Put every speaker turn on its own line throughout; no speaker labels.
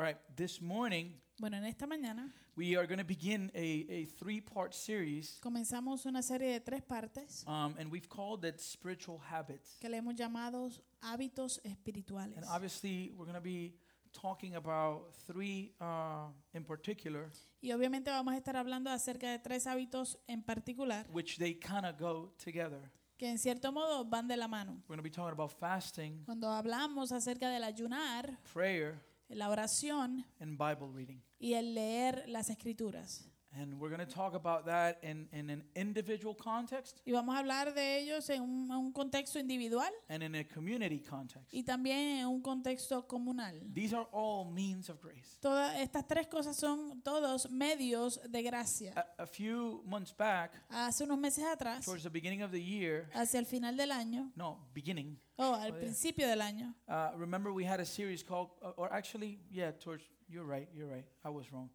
All right, this morning
Bueno, en esta mañana
we are going to begin a, a three part series,
comenzamos una serie de tres partes
um, and we've called it Spiritual Habits.
que le hemos llamado hábitos espirituales.
And obviously, we're going to be talking about three uh, in particular,
Y obviamente vamos a estar hablando acerca de tres hábitos en particular
which they kind of go together.
que en cierto modo van de la mano.
We're going to be talking about fasting,
Cuando hablamos acerca del ayunar,
prayer,
la oración
and Bible reading.
y el leer las escrituras.
And we're going to talk about that in, in an individual context
Y vamos a hablar de ellos en un, un contexto individual
and in a community context.
y también en un contexto comunal.
These are all means of grace.
Todas estas tres cosas son todos medios de gracia.
A, a few months back,
Hace unos meses atrás,
towards the beginning of the year,
hacia el final del año,
no, beginning,
o al
Oh,
principio del año,
uh, remember we had a series called, uh, or actually, yeah, towards, you're right, you're right, I was wrong.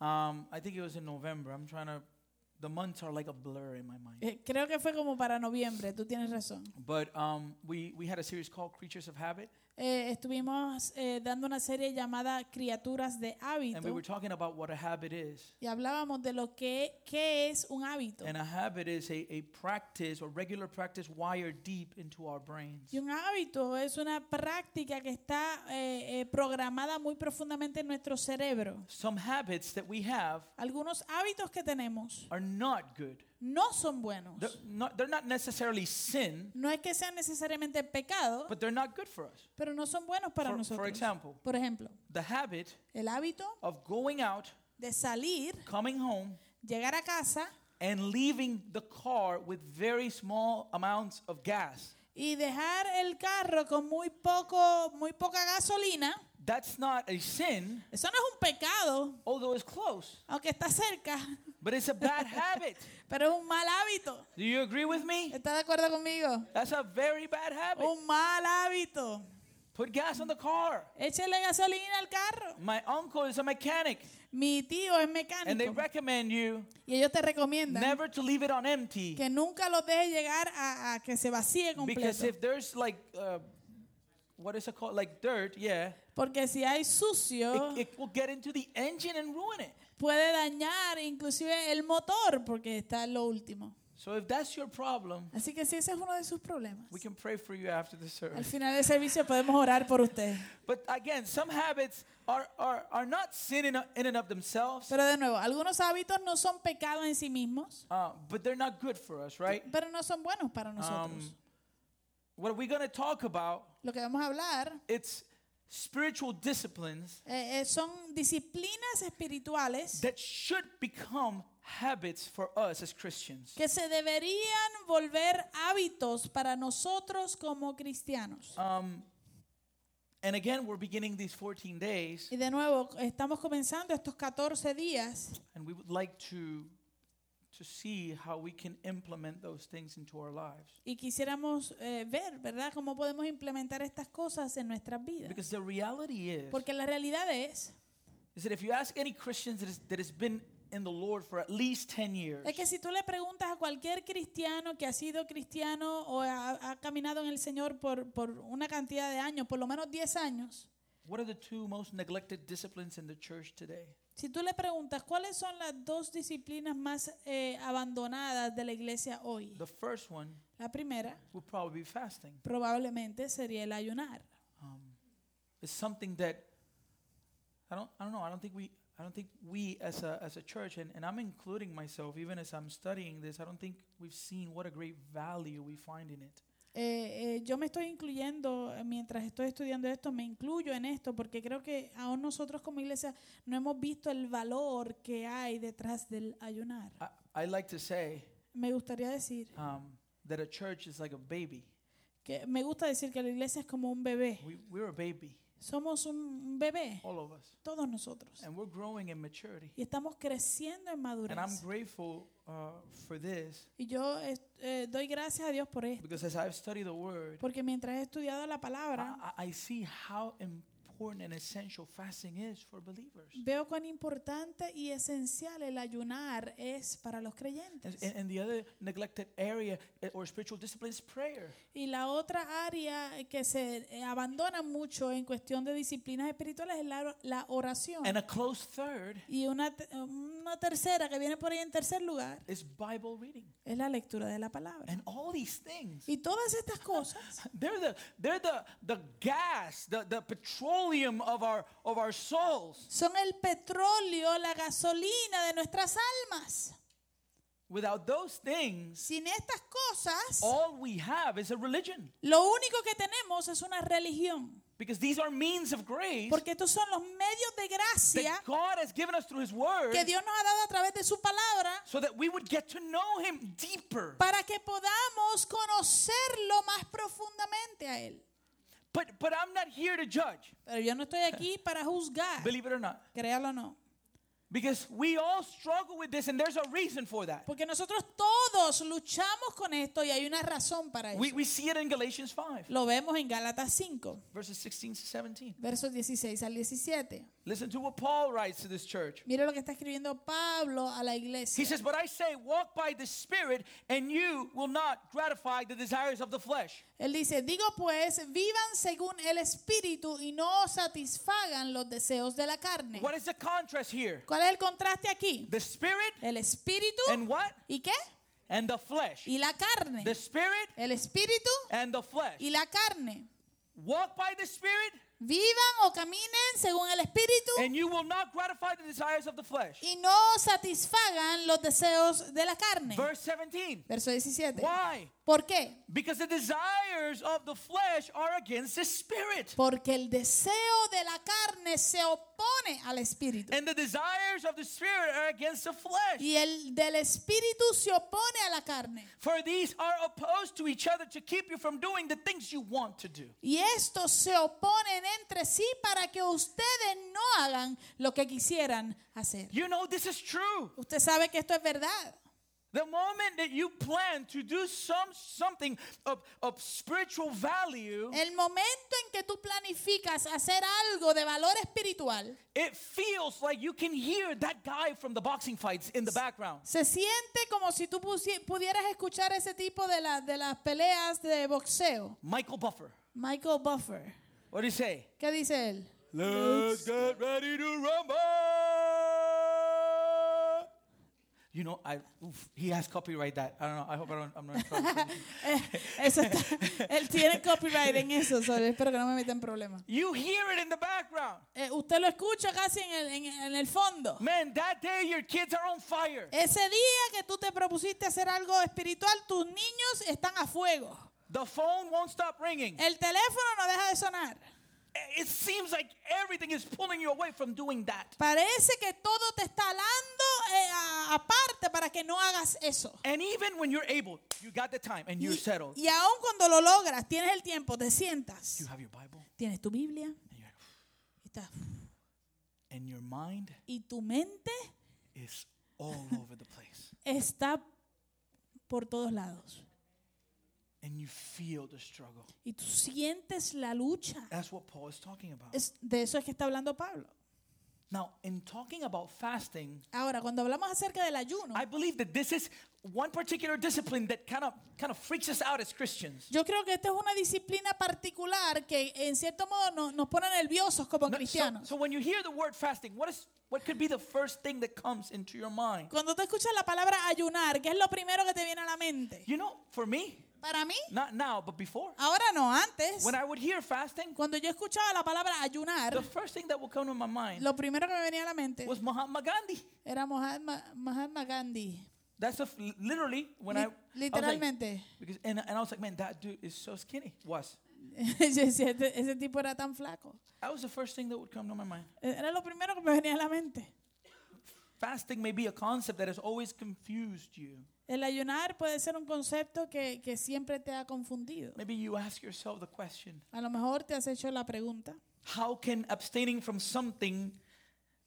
Um, I think it was in November. I'm trying to, the months are like a blur in my mind.
eh, creo que fue como para noviembre, tú tienes razón.
But um, we, we had a series called Creatures of Habit,
Eh, estuvimos eh, dando una serie llamada Criaturas de
and we were talking about what a habit is.
y hablábamos de lo que qué es un hábito.
And a habit is a, a practice or regular practice wired deep into our brains.
Y un hábito es una práctica que está eh, programada muy profundamente en nuestro cerebro.
Some habits that we have
Algunos hábitos que tenemos
are not good.
No son buenos.
They're not, they're not necessarily sin,
No es que sean necesariamente pecado,
but they're not good for us.
pero no son buenos para
For, for
nosotros.
example,
Por ejemplo,
the habit
el hábito
of going out,
de salir,
coming home,
llegar a casa
and leaving the car with very small amounts of gas.
Y dejar el carro con muy poco, muy poca gasolina.
That's not a sin,
Eso no es un pecado,
although it's close,
aunque está cerca,
but it's a bad habit.
pero es un mal hábito.
Do you agree with me?
¿Está de acuerdo conmigo?
That's a very bad habit.
Un mal hábito.
Put gas on the car.
Échele gasolina al carro.
My uncle is a mechanic,
Mi tío es
and they
mecánico
recommend you
y ellos te recomiendan
never to leave it on empty.
que nunca los dejes llegar a, a que se vacíe
Because
completo.
if there's like, uh, what is it called? Like dirt, yeah,
Porque si hay sucio,
it, it will get into the engine and ruin it.
puede dañar inclusive el motor porque está en lo último.
So if that's your problem,
Así que si ese es uno de sus problemas,
we can pray for you after the
al
service.
final del servicio podemos orar por usted.
But again, some habits are, are, are not sin in, in and of themselves,
Pero de nuevo, algunos hábitos no son pecados en sí mismos,
uh, but they're not good for us, right?
pero no son buenos para nosotros.
Um, what we're going to talk about,
Lo que vamos a hablar
it's spiritual disciplines
eh, eh, son disciplinas espirituales
that should become habits for us as Christians.
que se deberían volver hábitos para nosotros como cristianos.
Um, and again, we're beginning these 14 days,
Y de nuevo, estamos comenzando estos 14 días
and we would like to, to see how we can implement those things into our lives.
y quisiéramos eh, ver, ¿verdad?, cómo podemos implementar estas cosas en nuestras vidas.
Because the reality is,
Porque la realidad es,
is that if you ask any Christian that, that has been in the Lord for at least 10 years,
es que si tú le preguntas a cualquier cristiano que ha sido cristiano o ha, ha caminado en el Señor por, por una cantidad de años, por lo menos 10 años,
what are the two most neglected disciplines in the church today?
si tú le preguntas cuáles son las dos disciplinas más eh, abandonadas de la iglesia hoy,
The first one
la primera
would probably be fasting.
probablemente sería el ayunar.
Um, it's something that I don't, I don't know. I don't think we, I don't think we as a, as a church, and, and I'm including myself, even as I'm studying this, I don't think we've seen what a great value we find in it.
Eh, eh, yo me estoy incluyendo, eh, mientras estoy estudiando esto, me incluyo en esto porque creo que aún nosotros como iglesia no hemos visto el valor que hay detrás del ayunar.
I, I like to say
Me gustaría decir
um, that a church is like a baby.
que me gusta decir que la iglesia es como un bebé.
We, we're a baby,
Somos un bebé,
all of us,
todos nosotros.
and we're growing in maturity.
Y estamos creciendo en
And I'm
madurez.
grateful uh, for this
Y yo eh, eh, doy gracias a Dios por esto.
because as I've studied the Word,
Porque mientras he estudiado la palabra,
I, I see how important important and essential fasting is for believers.
Veo cuán importante y esencial el ayunar es para los creyentes.
and- and the other neglected area eh, or spiritual discipline is prayer.
Y la otra área que se eh, abandona mucho en cuestión de disciplinas espirituales es la, la oración.
And a close third
Y una tercera que viene por ahí en tercer lugar
is Bible reading.
es la lectura de la palabra.
And all these things,
Y todas estas cosas
they're the they're the the gas, the, the petroleum of our of our souls.
son el petróleo, la gasolina de nuestras almas.
Without those things,
Sin estas cosas,
all we have is a religion.
lo único que tenemos es una religión.
Because these are means of grace
Porque estos son los medios de gracia
that God has given us through His Word
que Dios nos ha dado a través de su palabra
so that we would get to know Him deeper.
para que podamos conocerlo más profundamente a Él.
But, but I'm not here to judge,
Pero yo no estoy aquí para juzgar,
believe it or not.
créalo o no.
Because we all struggle with this, and there's a reason for that.
Porque nosotros todos luchamos con esto y hay una razón para eso.
We, we see it in Galatians 5,
Lo vemos en Gálatas 5,
verses 16 to 17.
versos 16 al 17.
Listen to what Paul writes to this church.
Mire lo que está escribiendo Pablo a la iglesia.
He says, But I say, walk by the Spirit, and you will not gratify the desires of the flesh.
Él dice, digo pues, vivan según el Espíritu y no satisfagan los deseos de la carne.
What is the contrast here?
¿Cuál es el contraste aquí?
The Spirit
El Espíritu
and what?
y qué?
And the flesh.
Y la carne.
The Spirit
El Espíritu
and the flesh.
y la carne.
Walk by the Spirit,
Vivan o caminen según el Espíritu
and you will not gratify the desires of the flesh.
y no satisfagan los deseos de la carne.
Verse 17.
Verso 17.
Why?
¿Por qué?
Because the desires of the flesh are against the Spirit,
Porque el deseo de la carne se opone al Espíritu.
and the desires of the Spirit are against the flesh.
Y el del Espíritu se opone a la carne.
For these are opposed to each other to keep you from doing the things you want to do.
Y estos se oponen entre sí para que ustedes no hagan lo que quisieran hacer.
You know, this is true.
Usted sabe que esto es verdad.
The moment that you plan to do some something of, of spiritual value,
El momento en que tú planificas hacer algo de valor espiritual,
it feels like you can hear that guy from the boxing fights in the background.
se siente como si tú pudieras escuchar ese tipo de, la- de las peleas de boxeo.
Michael Buffer.
Michael Buffer.
What do you say?
¿Qué dice él?
Let's get ready to rumble. You know, I oof, he has copyright that. I don't know. I hope I don't. I'm not in trouble.
Eso está- él tiene copyright en eso, so espero que no me meta en problemas.
you hear it in the background.
Eh, usted lo escucha casi en el, en- en el fondo.
Man, that day your kids are on fire.
Ese día que tú te propusiste hacer algo espiritual, tus niños están a fuego.
The phone won't stop ringing.
El teléfono no deja de sonar.
It seems like everything is pulling you away from doing that.
Parece que todo te está alando eh, aparte para que no hagas eso.
And even when you're able, you got the time and you're
Y,
settled.
y aun cuando lo logras, tienes el tiempo, te sientas,
You have your Bible
tienes tu Biblia
and, you're like,
y, estás-
and your mind
y tu mente
is all over the place.
está por todos lados.
And you feel the struggle.
Y tú sientes la lucha.
That's what Paul is talking about.
Es, de eso es que está hablando Pablo.
Now, in talking about fasting,
Ahora, cuando hablamos acerca del ayuno,
I believe that this is one particular discipline that kind of kind of freaks us out as Christians.
yo creo que esta es una disciplina particular que en cierto modo no- nos pone nerviosos como
No, so,
cristianos.
so when you hear the word fasting, what is what could be the first thing that comes into your mind?
Cuando tú escuchas la palabra ayunar, ¿qué es lo primero que te viene a la mente?
You know, for me,
Para mí,
not now, but before,
ahora no, antes,
when I would hear fasting,
cuando yo escuchaba la palabra ayunar,
the first thing that would come to my mind
lo primero que me venía a la mente
was Mahatma Gandhi.
era Mahatma, Mahatma Gandhi.
That's a, literally when I, I
Li-
was like, because and, and I was like, man, that dude is so skinny. Was
Yo decía, "Este- ese tipo era tan flaco.
that was the first thing that would come to my mind.
Era lo primero que me venía a la mente.
Fasting may be a concept that has always confused you.
El ayunar puede ser un concepto que, que siempre te ha confundido.
Maybe you ask yourself the question
A lo mejor te has hecho la pregunta,
how can abstaining from something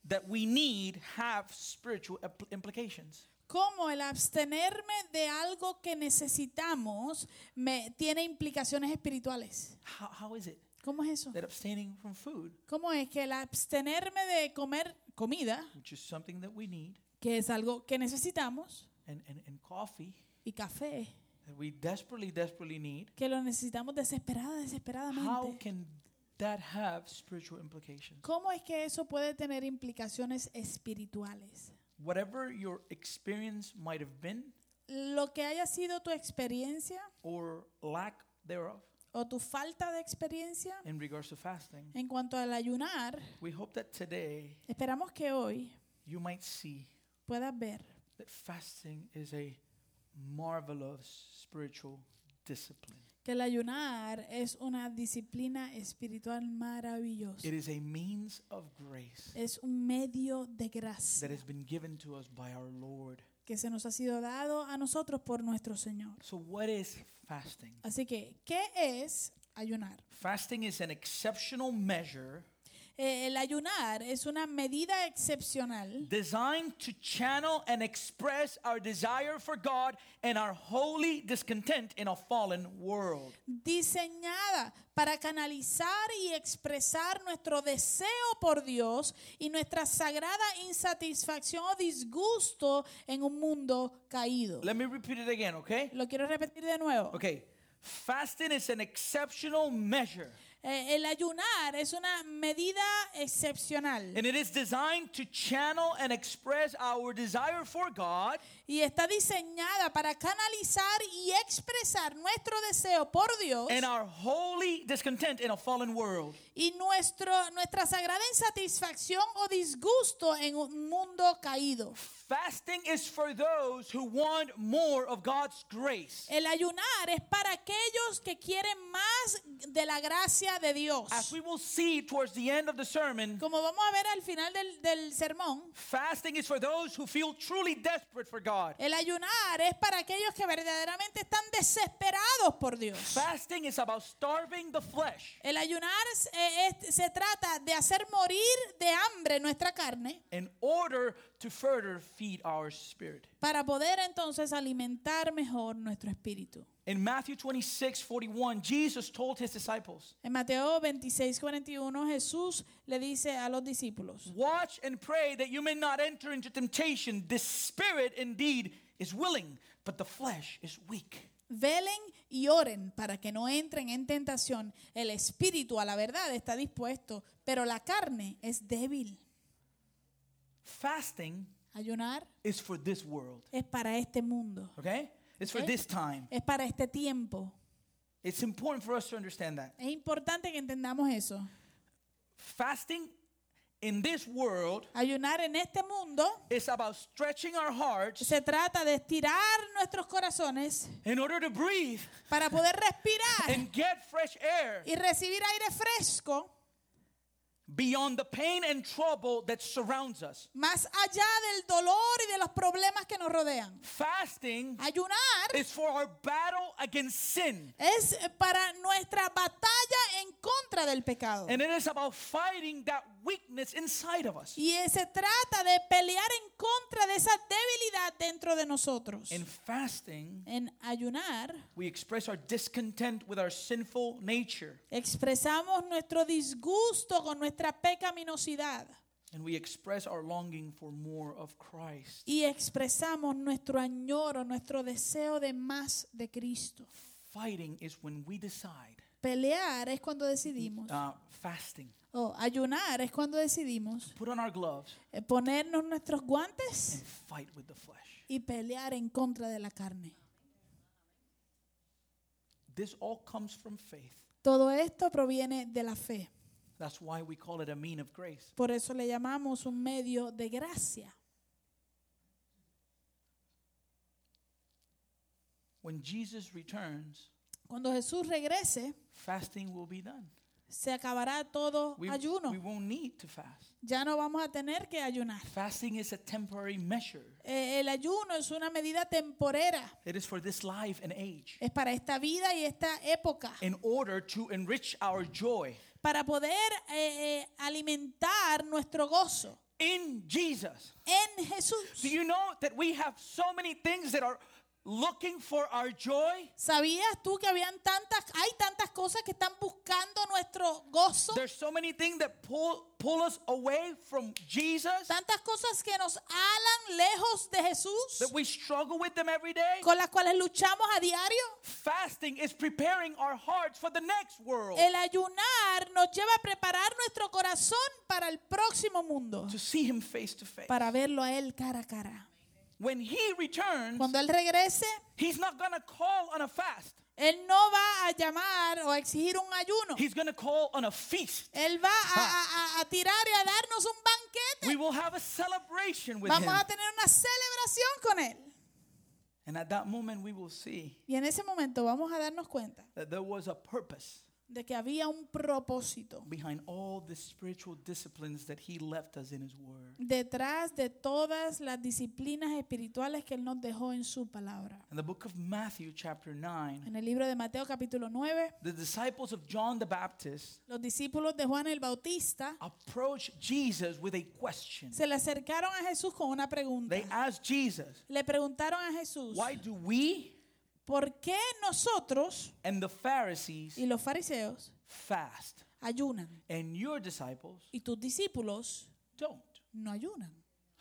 that we need have spiritual implications?
¿Cómo el abstenerme de algo que necesitamos me, tiene implicaciones espirituales?
How, how is it?
¿Cómo es eso?
That abstaining from food,
¿Cómo es que el abstenerme de comer comida,
which is something that we need,
que es algo que necesitamos,
and, and, and coffee
y café,
that we desperately, desperately need,
que lo necesitamos desesperada,
how
desesperadamente?
can that have spiritual implications?
¿Cómo es que eso puede tener implicaciones espirituales?
Whatever your experience might have been
Lo que haya sido tu experiencia
or lack thereof
o tu falta de experiencia
in regards to fasting,
en cuanto al ayunar,
we hope that today
esperamos que hoy
you might see
puedas ver
that fasting is a marvelous spiritual discipline.
Que el ayunar es una disciplina espiritual maravillosa.
It is a means of grace
Es un medio de
that
gracia
has been given to us by our Lord.
que se nos ha sido dado a nosotros por nuestro Señor.
So, what is fasting?
Así que, ¿qué es ayunar?
Fasting is an exceptional measure
Eh, el ayunar es una medida excepcional
designed to channel and express our desire for God and our holy discontent in a fallen world.
diseñada para canalizar y expresar nuestro deseo por Dios y nuestra sagrada insatisfacción o disgusto en un mundo caído.
Let me repeat it again, okay?
Lo quiero repetir de nuevo.
Okay. Fasting is an exceptional measure
Eh, el ayunar es una medida excepcional
and it is designed to channel and express our desire for God
y está diseñada para canalizar y expresar nuestro deseo por Dios
and our holy discontent in a fallen world.
Y nuestro, nuestra sagrada insatisfacción o disgusto en un mundo caído.
Fasting is for those who want more of God's grace.
El ayunar es para aquellos que quieren más de la gracia de Dios.
As we will see towards the end of the sermon,
Como vamos a ver al final del, del sermón,
fasting is for those who feel truly desperate for God.
el ayunar es para aquellos que verdaderamente están desesperados por Dios.
Fasting is about starving the flesh
El ayunar es- es- se trata de hacer morir de hambre nuestra carne
in order to further feed our spirit.
para poder entonces alimentar mejor nuestro espíritu.
In Matthew 26 41, Jesus told his disciples,
En Mateo 26, 41 Jesús le dice a los discípulos,
Watch and pray that you may not enter into temptation. The spirit indeed is willing, but the flesh is weak.
velen y oren para que no entren en tentación. El espíritu a la verdad está dispuesto, pero la carne es débil.
Fasting
Ayunar
is for this world,
es para este mundo,
okay? It's for this time.
es para este tiempo.
It's important for us to understand that.
Es importante que entendamos eso.
Fasting in this world
Ayunar en este mundo
is about stretching our hearts
se trata de estirar nuestros corazones
in order to breathe
para poder respirar
and get fresh air.
y recibir aire fresco
beyond the pain and trouble that surrounds us.
más allá del dolor y de los problemas que nos rodean.
Fasting
Ayunar
is for our battle against sin.
es para nuestra batalla en contra del pecado.
And it is about fighting that weakness inside of us.
Y se trata de pelear en contra de esa debilidad dentro de nosotros.
In fasting,
En ayunar
we express our discontent with our sinful nature
expresamos nuestro disgusto con nuestra pecaminosidad
and we express our longing for more of Christ.
y expresamos nuestro añoro, nuestro deseo de más de Cristo.
Fighting is when we decide,
Pelear es cuando decidimos,
uh, fasting,
o ayunar es cuando decidimos
put on our gloves
eh, ponernos nuestros guantes
and fight with the flesh.
y pelear en contra de la carne.
This all comes from faith.
Todo esto proviene de la fe.
That's why we call it a mean of grace.
Por eso le llamamos un medio de gracia.
When Jesus returns,
Cuando Jesús regrese,
fasting will be done.
se acabará todo
We,
ayuno.
we won't need to fast.
Ya no vamos a tener que ayunar.
Fasting is a temporary measure.
Eh, el ayuno es una medida temporera.
It is for this life and age
Es para esta vida y esta época.
in order to enrich our joy
Para poder eh, eh, alimentar nuestro gozo
in Jesus.
en Jesús.
Do you know that we have so many things that are looking for our joy?
¿Sabías tú que habían tantas, hay tantas cosas que están buscando nuestro gozo?
There's so many things that pull pull us away from Jesus
Tantas cosas que nos alan lejos de Jesús,
that we struggle with them every day.
con las cuales luchamos a diario.
Fasting is preparing our hearts for the next world
El ayunar nos lleva a preparar nuestro corazón para el próximo mundo,
to see him face to face.
para verlo a Él cara a cara.
When he returns,
Cuando Él regrese,
he's not going to call on a fast.
Él no va a llamar o a exigir un ayuno.
He's going to call on a feast.
Él va a, a- a- a tirar y a darnos un banquete.
We will have a celebration with
Vamos
him.
a tener una celebración con Él.
And at that moment we will see
Y en ese momento vamos a darnos cuenta
that there was a purpose
de que había un propósito
behind all the spiritual disciplines that he left us in his word.
detrás de todas las disciplinas espirituales que Él nos dejó en su palabra.
In the book of Matthew chapter 9,
En el libro de Mateo capítulo 9,
the disciples of John the Baptist
los discípulos de Juan el Bautista
approached Jesus with a question.
se le acercaron a Jesús con una pregunta.
They asked Jesus,
Le preguntaron a Jesús,
"Why do we
¿por qué nosotros
and the Pharisees
y los fariseos
fast
ayunan
and your disciples
y tus discípulos
don't?"
no ayunan?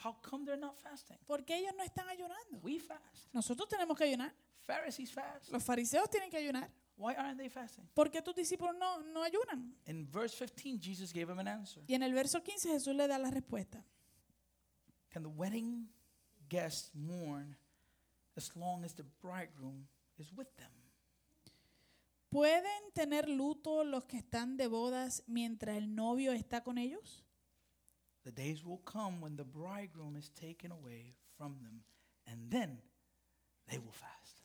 How come they're not fasting?
¿Por qué ellos no están ayunando?
We fast.
Nosotros tenemos que ayunar.
Pharisees fast.
Los fariseos tienen que ayunar.
Why aren't they fasting?
¿Por qué tus discípulos no, no ayunan?
In verse 15, Jesus gave him an answer.
Y en el verso 15 Jesús le da la respuesta.
Can the wedding guests mourn as long as the bridegroom is with them?
¿Pueden tener luto los que están de bodas mientras el novio está con ellos?
The days will come when the bridegroom is taken away from them, and then they will fast.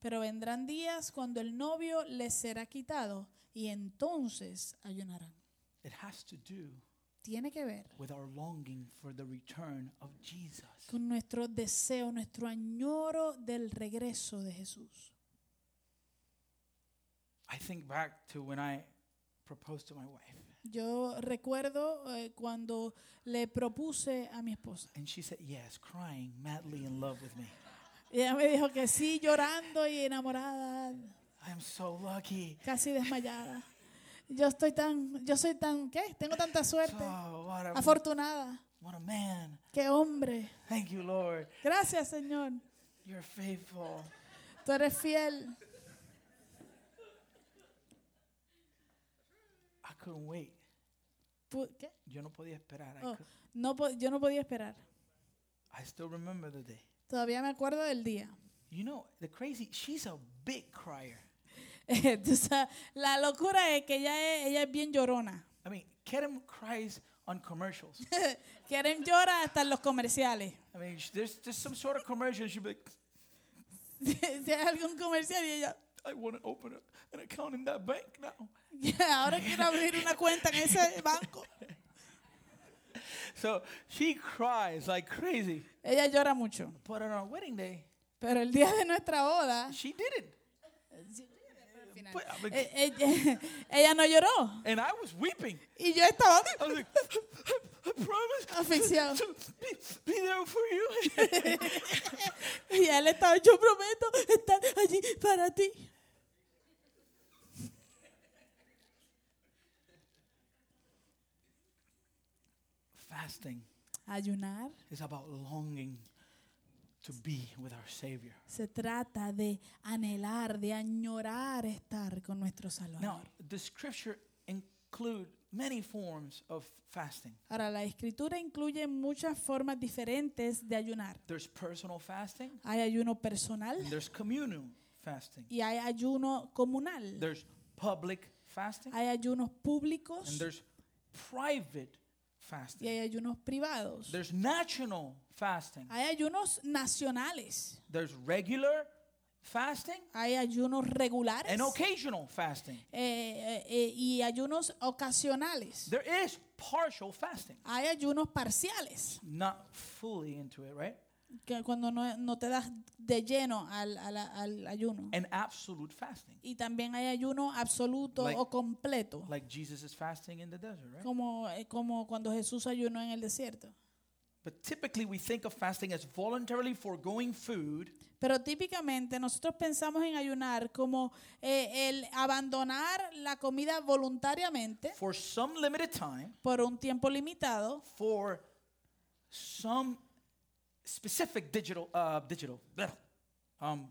Pero vendrán días cuando el novio les será quitado y entonces ayunarán.
It has to do
Tiene que ver
with our longing for the return of Jesus.
con nuestro deseo, nuestro añoro del regreso de Jesús.
I think back to when I proposed to my wife,
Yo recuerdo eh, cuando le propuse a mi esposa.
and she said yes, crying madly in love with me.
Y ella me dijo que sí, llorando y enamorada,
I am so lucky.
casi desmayada. Yo estoy tan, yo soy tan, ¿qué? Tengo tanta suerte,
Oh, what a,
afortunada.
what a man.
Qué hombre.
Thank you, Lord.
Gracias, Señor.
You're faithful.
Tú eres fiel.
I couldn't wait.
¿Qué?
Yo no podía esperar. I,
Oh, no, po- yo no podía esperar.
I still remember the day.
Todavía me acuerdo del día.
You know, the crazy, she's a big crier.
La locura es que ella es, ella es bien llorona.
I mean, Kerem cries on commercials.
Quieren llorar hasta en los comerciales.
I mean, there's, there's some sort of commercial, she'll be like,
si hay algún comercial y ella,
I want to open a, an account in that bank now.
ahora quiero abrir una cuenta en ese banco.
So she cries like crazy.
Ella llora mucho.
But on our wedding day,
Pero el día de nuestra boda,
she didn't. But, I mean,
eh, ella, no lloró.
and I was weeping.
Y yo estaba
I was like, I promise
Asfixiado.
to be, be there for you.
y él estaba, yo prometo estar allí para ti.
Fasting
Ayunar
is about longing to be with our Savior.
se trata de anhelar, de añorar estar con nuestro
Now,
Salvador.
the scripture include many forms of fasting.
Ahora, la escritura incluye muchas formas diferentes de ayunar.
There's personal fasting,
Hay ayuno personal
and there's communal fasting.
y hay ayuno comunal.
There's public fasting,
Hay ayunos públicos
and there's private
y
fasting.
hay ayunos privados.
There's national fasting.
Hay ayunos nacionales.
There's regular fasting
Hay ayunos regulares
and occasional fasting.
eh, eh, eh, y ayunos ocasionales.
There is partial fasting.
Hay ayunos parciales,
Not fully into it, right?
Que cuando no, no te das de lleno al, al- al ayuno.
And absolute fasting.
Y también hay ayuno absoluto
Like-
o completo,
Like Jesus is fasting in the desert, right?
como, eh, como cuando Jesús ayunó en el desierto.
But typically, we think of fasting as voluntarily foregoing food
Pero típicamente nosotros pensamos en ayunar como eh, el abandonar la comida voluntariamente
for some limited time
por un tiempo limitado
for some specific digital, uh, digital, um,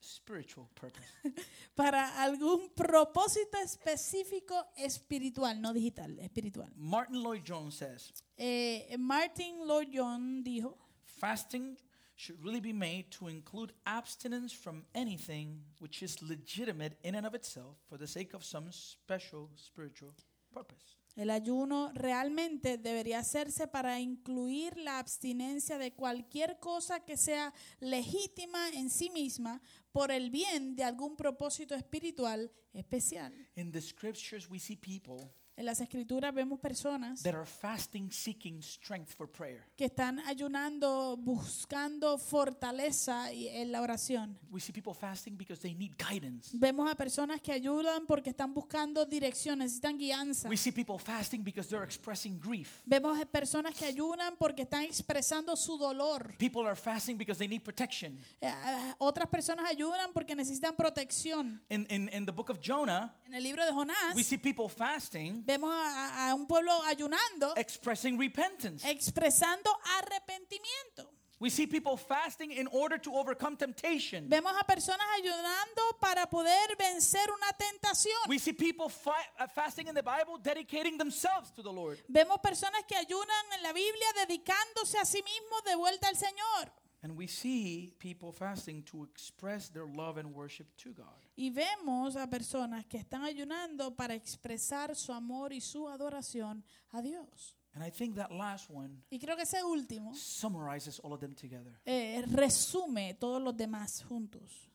spiritual purpose.
para algún propósito específico espiritual, no digital, espiritual.
Martin Lloyd Jones says
Eh, Martin Lloyd Jones dijo,
fasting should really be made to include abstinence from anything which is legitimate in and of itself for the sake of some special spiritual purpose.
El ayuno realmente debería hacerse para incluir la abstinencia de cualquier cosa que sea legítima en sí misma por el bien de algún propósito espiritual especial.
In the scriptures, we see people
En las escrituras vemos personas
that are fasting seeking strength for prayer.
que están ayunando buscando fortaleza y- en la oración.
We see people fasting because they need guidance.
Vemos a personas que ayudan porque están buscando dirección, necesitan guianza.
We see people fasting because they're expressing grief.
Vemos a personas que ayunan porque están expresando su dolor.
People are fasting because they need protection.
Eh, eh, Otras personas ayudan porque necesitan protección.
In, in, in the book of Jonah,
En el libro de Jonás
we see people fasting,
vemos a, un pueblo ayunando,
expressing repentance.
expresando arrepentimiento.
We see people fasting in order to overcome temptation.
Vemos a personas ayunando para poder vencer una tentación.
We see people fi- uh, fasting in the Bible, dedicating themselves to the Lord.
Vemos personas que ayunan en la Biblia dedicándose a sí mismos de vuelta al Señor.
And we see people fasting to express their love and worship to God.
Y vemos a personas que están ayunando para expresar su amor y su adoración a Dios.
And I think that last one
Y creo que ese último
summarizes all of them together.
eh, resume todos los demás juntos.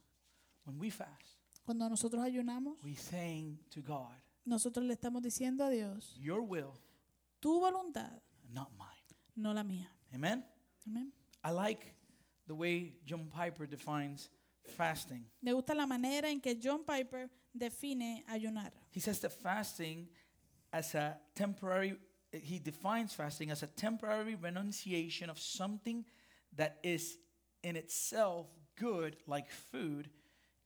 When we fast,
Cuando nosotros ayunamos,
we saying to God,
nosotros le estamos diciendo a Dios,
Your will,
tu voluntad,
not mine.
no la mía.
Amen?
Amén.
I like the way John Piper defines fasting.
Me gusta la manera en que John Piper define ayunar.
He says that fasting as a temporary, he defines fasting as a temporary renunciation of something that is in itself good, like food,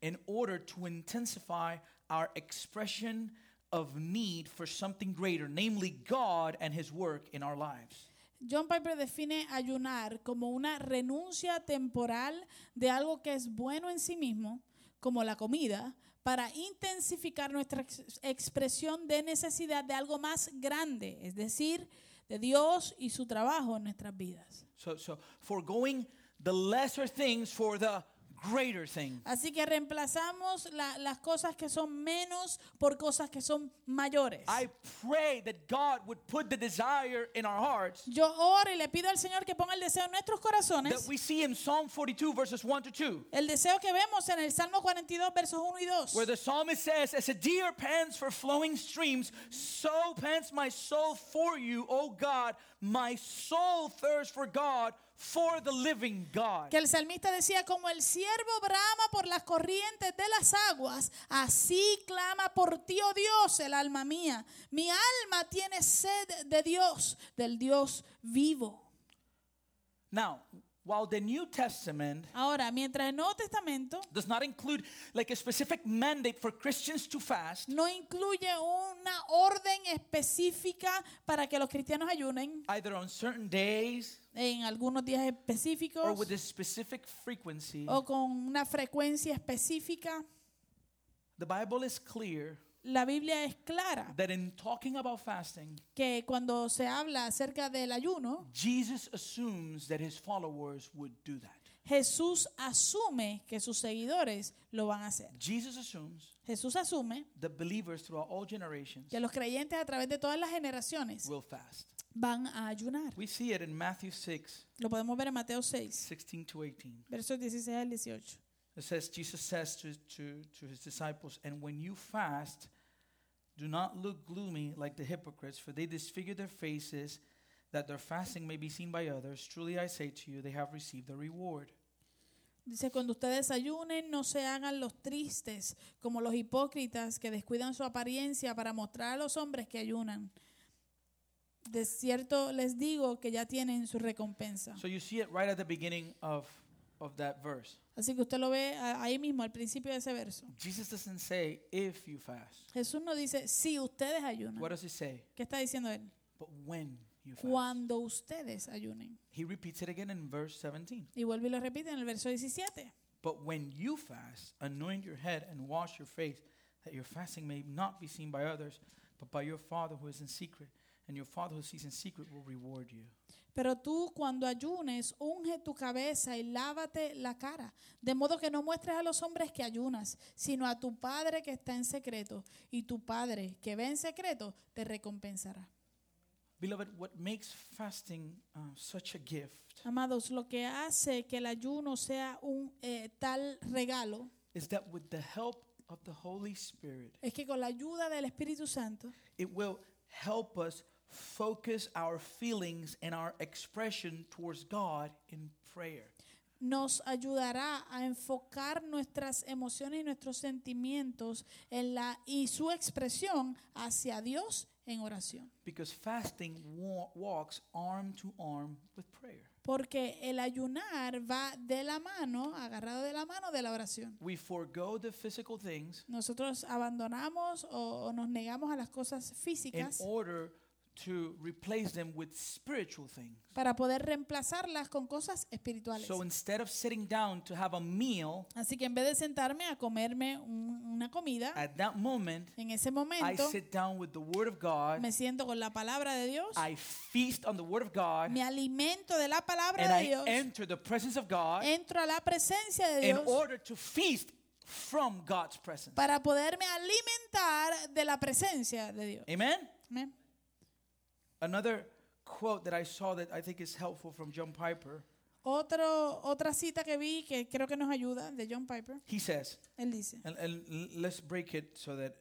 in order to intensify our expression of need for something greater, namely God and His work in our lives.
John Piper define ayunar como una renuncia temporal de algo que es bueno en sí mismo, como la comida, para intensificar nuestra ex- expresión de necesidad de algo más grande, es decir, de Dios y su trabajo en nuestras vidas.
So, so foregoing the lesser things for the greater thing.
Así que reemplazamos la- las cosas que son menos por cosas que son mayores.
I pray that God would put the desire in our hearts
Yo oro y le pido al Señor que ponga el deseo en nuestros corazones.
that we see in Psalm 42, verses 1 to 2,
el deseo que vemos en el Salmo 42, versos 1 y 2.
where the psalmist says, As a deer pants for flowing streams, so pants my soul for you, O God. My soul thirsts for God, for the living God.
Que el salmista decía, como el siervo brama por las corrientes de las aguas, así clama por ti, oh Dios, el alma mía. Mi alma tiene sed de Dios, del Dios vivo.
Now, while the New Testament
Ahora, mientras el Nuevo Testamento
does not include like a specific mandate for Christians to fast,
no incluye una orden específica para que los cristianos ayunen
either on certain days
en algunos días específicos or
with a specific frequency,
o con una frecuencia específica,
the Bible is clear
la Biblia es clara
that in talking about fasting,
que cuando se habla acerca del ayuno,
Jesus assumes that his followers would do that.
Jesús asume que sus seguidores lo van a hacer.
Jesus assumes
Jesús asume
that believers throughout all generations
que los creyentes a través de todas las generaciones
will fast.
van a ayunar.
We see it in Matthew 6,
Lo podemos ver en Mateo 6,
16 to 18.
versos 16 al 18.
It says, Jesus says to, to, to his disciples, And when you fast, do not look gloomy like the hypocrites, for they disfigure their faces, that their fasting may be seen by others. Truly I say to you, they have received a reward.
Dice, cuando ustedes ayunen, no se hagan los tristes como los hipócritas que descuidan su apariencia para mostrar a los hombres que ayunan. De cierto les digo que ya tienen su recompensa.
So you see it right at the beginning of, of that verse.
Así que usted lo ve ahí mismo, al principio de ese verso.
Jesus doesn't say if you fast.
Jesús no dice si ustedes ayunan.
What does he say?
¿Qué está diciendo él?
But when you fast.
Cuando ustedes ayunen.
He repeats it again in verse 17.
Y vuelve y lo repite en el verso 17.
But when you fast, anoint your head and wash your face, that your fasting may not be seen by others, but by your Father who is in secret. And your Father who sees in secret will reward you.
Pero tú cuando ayunes, unge tu cabeza y lávate la cara, de modo que no muestres a los hombres que ayunas, sino a tu Padre que está en secreto, y tu Padre que ve en secreto te recompensará.
Beloved, what makes fasting uh, such a gift
Amados, lo que hace que el ayuno sea un eh, tal regalo
is that with the help of the Holy Spirit,
es que con la ayuda del Espíritu Santo
it will help us focus our feelings and our expression towards God in prayer.
nos ayudará a enfocar nuestras emociones y nuestros sentimientos en la y su expresión hacia Dios en oración.
Because fasting wa- walks arm to arm with prayer.
Porque el ayunar va de la mano, agarrado de la mano de la oración.
We forego the physical things
Nosotros abandonamos o, o nos negamos a las cosas
in
físicas
order to replace them with spiritual things.
para poder reemplazarlas con cosas espirituales.
So instead of sitting down to have a meal,
Así que en vez de sentarme a comerme un- una comida,
at that moment,
en ese
I
momento
sit down with the Word of God,
me siento con la palabra de Dios,
I feast on the Word of God,
me alimento de la palabra
and
de
I
Dios,
enter the presence of God
entro a la presencia de
in
Dios
order to feast from God's presence.
para poderme alimentar de la presencia de Dios.
Amen?
Amén.
Another quote that I saw that I think is helpful from John Piper.
Otro, otra cita que vi que creo que nos ayuda de John Piper,
He says,
él dice,
and, and let's break it so that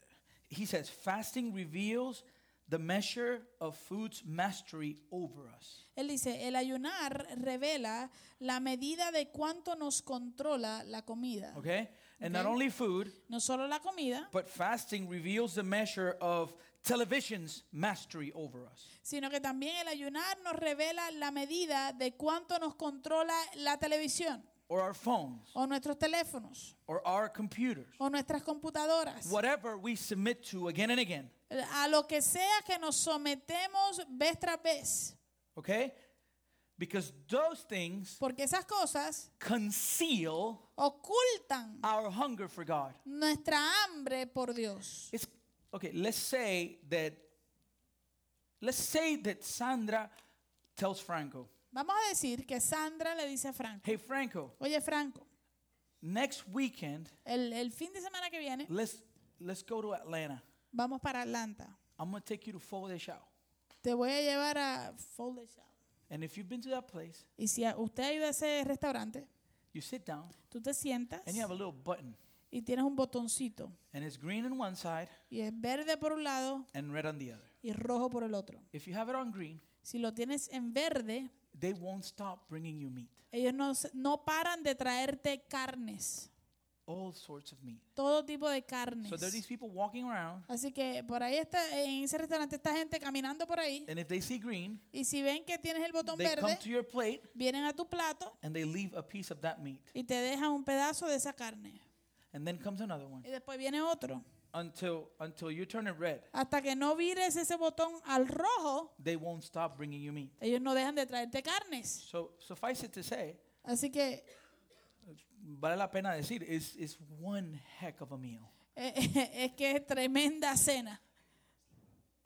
he says, fasting reveals the measure of food's mastery over us.
él dice, el ayunar revela la medida de cuánto nos controla la comida.
Okay? And not only food,
No solo la comida,
but fasting reveals the measure of television's mastery over us.
sino que también el ayunar nos revela la medida de cuánto nos controla la televisión
Or our phones,
o nuestros teléfonos
or our computers.
o nuestras computadoras.
Whatever we submit to again and again.
A lo que sea que nos sometemos vez tras vez.
Okay? Because those things
Porque esas cosas
conceal
ocultan
our hunger for God.
nuestra hambre por Dios.
It's okay, let's say that let's say that Sandra tells Franco,
Vamos a decir que Sandra le dice a Franco,
"Hey Franco,
oye Franco,
next weekend
el, el fin de semana que viene
let's let's go to Atlanta.
vamos para Atlanta.
I'm going to take you to Fogo de Chao.
Te voy a llevar a Fold Show.
And if you've been to that place,
Y si usted ha ido a ese restaurante,
you sit down
tú te sientas
and you have a little button
y tienes un botoncito
and it's green on one side
y es verde por un lado
and red on the other.
y rojo por el otro.
If you have it on green,
Si lo tienes en verde,
they won't stop bringing you meat.
ellos no, se- no paran de traerte carnes,
All sorts of meat.
todo tipo de carnes.
So there are these people walking around
Así que por ahí está, en ese restaurante está gente caminando por ahí
and if they see green,
y si ven que tienes el botón
they come
verde,
to your plate
vienen a tu plato
and they leave a piece of that meat.
y te dejan un pedazo de esa carne.
And then comes another one
Y después viene otro.
until until you turn it red.
Hasta que no vires ese botón al rojo,
They won't stop bringing you meat.
ellos no dejan de traerte carnes.
So suffice it to say,
Así que
vale la pena decir, is is one heck of a meal.
es que es tremenda cena.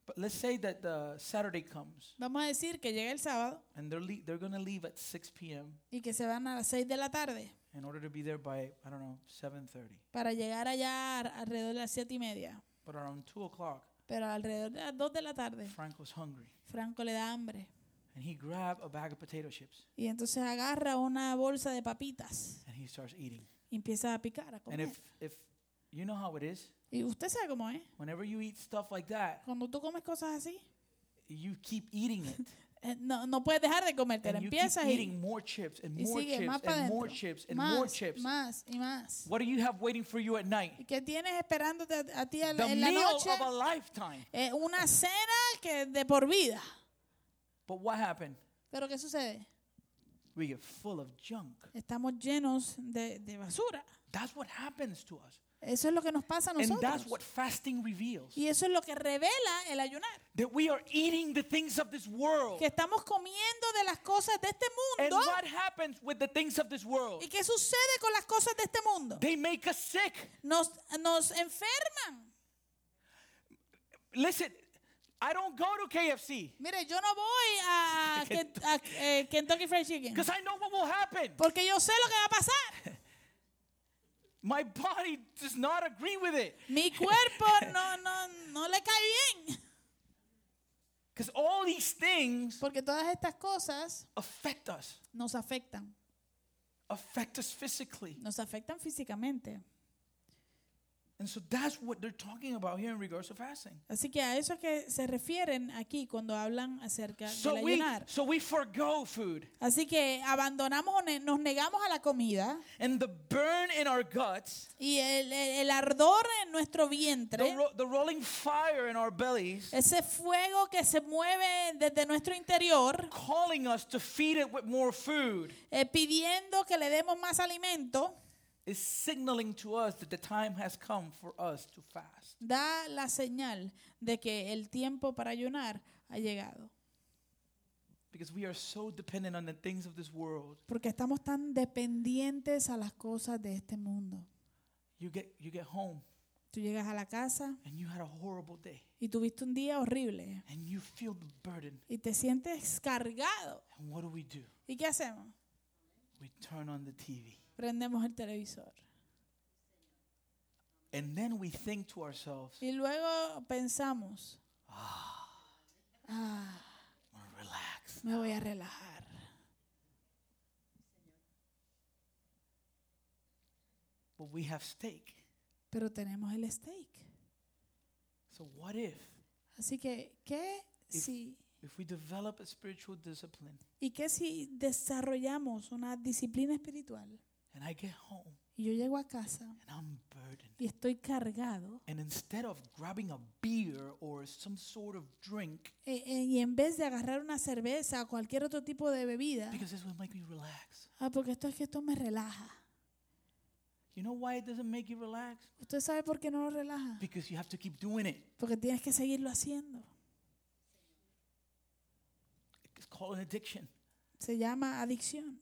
But let's say that the Saturday comes
Vamos a decir que llega el sábado
and they're le- they're going to leave at 6 p.m.
y que se van a las 6 de la tarde
in order to be there by I don't know 7:30.
para llegar allá alrededor de las 7 y media.
But around 2 o'clock,
Pero alrededor de las 2 de la tarde,
Franco's hungry
Franco le da hambre.
and he grabbed a bag of potato chips
Y entonces agarra una bolsa de papitas
and he starts eating.
y empieza a picar, a
And
comer.
if if you know how it is,
Y usted sabe cómo es.
whenever you eat stuff like that,
Cuando tú comes cosas así,
you keep eating it.
eh, no, no puedes dejar de comerte.
and you keep
Empiezas y,
more chips and
y
more
sigue
chips
más
and
adentro.
more chips and
más,
more chips.
más y más.
What do you have waiting for you at night?
¿Y qué tienes esperándote a, a ti en,
The
en la
meal
noche?
of a lifetime.
Eh, una cena que de por vida.
But what happened?
Pero ¿qué sucede?
We get full of junk.
Estamos llenos de, de basura.
That's what happens to us.
Eso es lo que nos pasa a
And that's
nosotros.
what fasting reveals.
Y eso es lo que revela el ayunar.
That we are eating the things of this world.
Que estamos comiendo de las cosas de este
And
mundo.
what happens with the things of this world?
¿Y qué sucede con las cosas de este mundo?
They make us sick.
Nos, nos enferman.
Listen, I don't go to KFC
Mire, yo no voy a, Ken- a, eh, Kentucky Fried Chicken.
because I know what will happen.
Porque yo sé lo que va a pasar.
My body does not agree with it.
Mi cuerpo no, no, no le cae bien.
Because all these things
Porque todas estas cosas
affect us,
nos afectan.
affect us physically.
Nos afectan físicamente.
And so that's what they're talking about here in regards to fasting.
Así que a eso es que se refieren aquí cuando hablan acerca
So
del
we,
ayunar.
so we forego food.
Así que abandonamos, nos negamos a la comida
And the burn in our guts,
y el, el- el ardor en nuestro
the,
vientre,
ro- the rolling fire in our bellies,
ese fuego que se mueve desde nuestro interior,
calling us to feed it with more food,
eh, pidiendo que le demos más alimento,
is signaling to us that the time has come for us to fast.
da la señal de que el tiempo para ayunar ha llegado.
Because we are so dependent on the things of this world.
Porque estamos tan dependientes a las cosas de este mundo.
You get, you get home
Tú llegas a la casa
and you had a horrible day
y tuviste un día horrible
and you feel the burden.
y te sientes cargado.
And what do we do?
¿Y qué hacemos?
We turn on the TV.
Prendemos el televisor.
And then we think to ourselves,
Y luego pensamos, ah,
"Wanna relax.
me voy a relajar.
But we have steak.
Pero tenemos el steak.
So what if,
Así que, ¿qué si,
if we develop a spiritual discipline
y qué si desarrollamos una disciplina espiritual?
And I get home
Y yo llego a casa
and I'm burdened?
y estoy cargado.
And instead of grabbing a beer or some sort of drink,
eh, eh, y en vez de agarrar una cerveza o cualquier otro tipo de bebida,
because this will make me relax.
ah, porque esto es que esto me relaja.
You know why it doesn't make you relax?
¿Usted sabe por qué no lo relaja?
Because you have to keep doing it.
Porque tienes que seguirlo haciendo.
It's called an addiction.
Se llama adicción.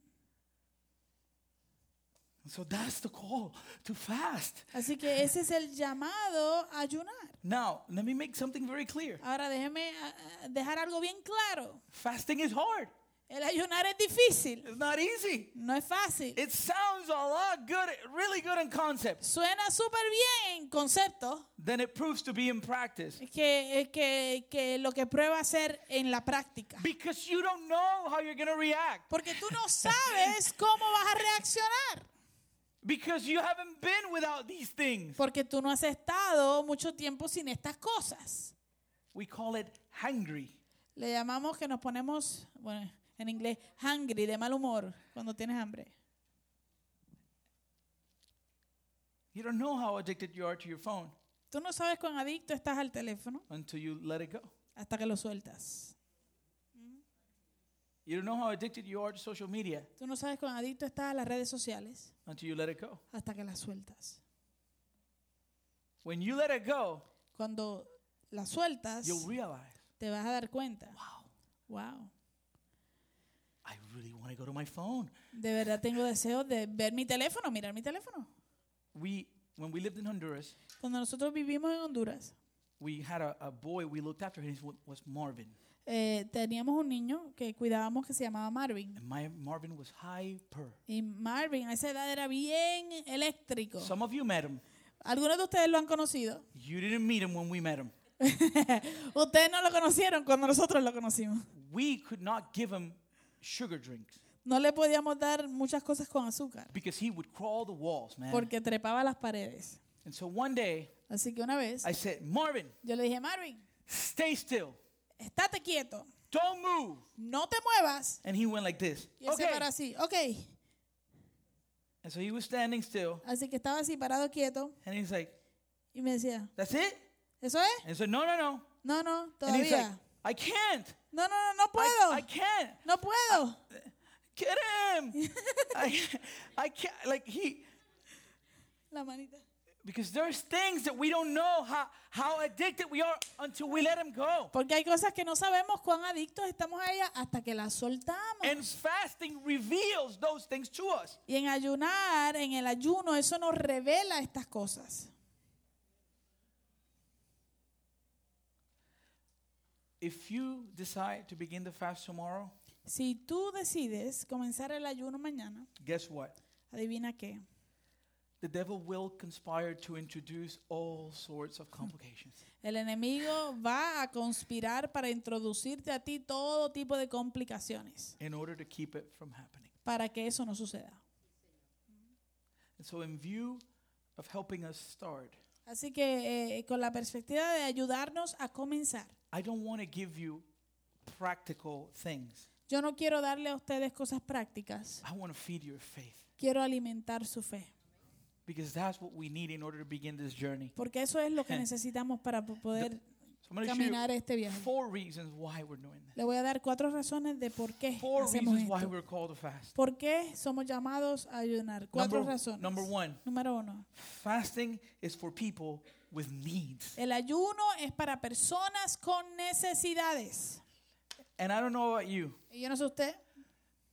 So that's the call to fast.
Así que ese es el llamado a ayunar.
Now, let me make something very clear.
Ahora déjeme ah, dejar algo bien claro.
Fasting is hard.
El ayunar es difícil,
It's not easy.
no es fácil.
It sounds a lot good, really good in concept.
Suena súper bien en concepto,
Then it proves to be in practice.
que, que, que lo que prueba ser en la práctica.
Because you don't know how you're going to react.
Porque tú no sabes cómo vas a reaccionar.
Because you haven't been without these things.
Porque tú no has estado mucho tiempo sin estas cosas.
We call it hungry.
Le llamamos que nos ponemos, bueno, en inglés, hungry, de mal humor, cuando tienes hambre.
You don't know how addicted you are to your phone
Tú no sabes cuán adicto estás al teléfono
until you let it go.
hasta que lo sueltas.
You don't know how addicted you are to social media
Tú no sabes cuán adicto estás a las redes sociales
until you let it go.
hasta que las sueltas.
When you let it go,
Cuando las sueltas,
you'll realize,
te vas a dar cuenta.
wow,
Wow.
I really want to go to my phone.
De verdad tengo deseo de ver mi teléfono, mirar mi teléfono.
We, when we lived in Honduras,
Cuando nosotros vivimos en Honduras,
we had a, a boy we looked after. His name was Marvin,
eh, teníamos un niño que cuidábamos que se llamaba Marvin.
and my Marvin was hyper.
Y Marvin a esa edad era bien eléctrico.
Some of you met him.
Algunos de ustedes lo han conocido.
You didn't meet him when we met him.
ustedes no lo conocieron cuando nosotros lo conocimos.
We could not give him sugar drinks
No le podíamos dar muchas cosas con azúcar
because he would crawl the walls, man.
porque trepaba las paredes.
And so one day
Así que una vez
I said, Marvin,
yo le dije, Marvin,
stay still.
Estate quieto,
Don't move.
no te muevas.
And he went like this.
Y él se
Okay.
paró así, ok.
And so he was standing still.
Así que estaba así parado quieto
And he's like,
y me decía,
That's it?
¿eso es?
And so, No, no, no.
No, no,
And he's like,
todavía.
I can't.
No, no, no, no
I,
puedo.
I can't.
no puedo.
Get him. I, I can't. Like he,
La manita.
Because there's things that we don't know how, how addicted we are until we let him go.
Porque hay cosas que no sabemos cuán adictos estamos a ellas hasta que las soltamos.
And fasting reveals those things to us.
y en ayunar, en el ayuno, eso nos revela estas cosas.
If you decide to begin the fast tomorrow,
Si tú decides comenzar el ayuno mañana,
guess what?
adivina qué.
The devil will conspire to introduce all sorts of complications.
El enemigo va a conspirar para introducirte a ti todo tipo de complicaciones
in order to keep it from happening.
para que eso no suceda.
And so, in view of helping us start,
Así que eh, con la perspectiva de ayudarnos a comenzar,
I don't want to give you practical things.
yo no quiero darle a ustedes cosas prácticas,
I want to feed your faith
quiero alimentar su fe,
because that's what we need in order to begin this journey.
porque eso es lo que necesitamos para po- poder
So, I'm
caminar este viaje.
four reasons why we're doing this.
Le voy a dar cuatro razones de por qué
Four
hacemos
reasons why
esto.
we're called to fast.
¿Por qué somos llamados a ayunar? Cuatro
Number,
razones.
number one,
Número uno,
fasting is for people with needs.
el ayuno es para personas con necesidades.
And I don't know about you,
Y yo no sé usted,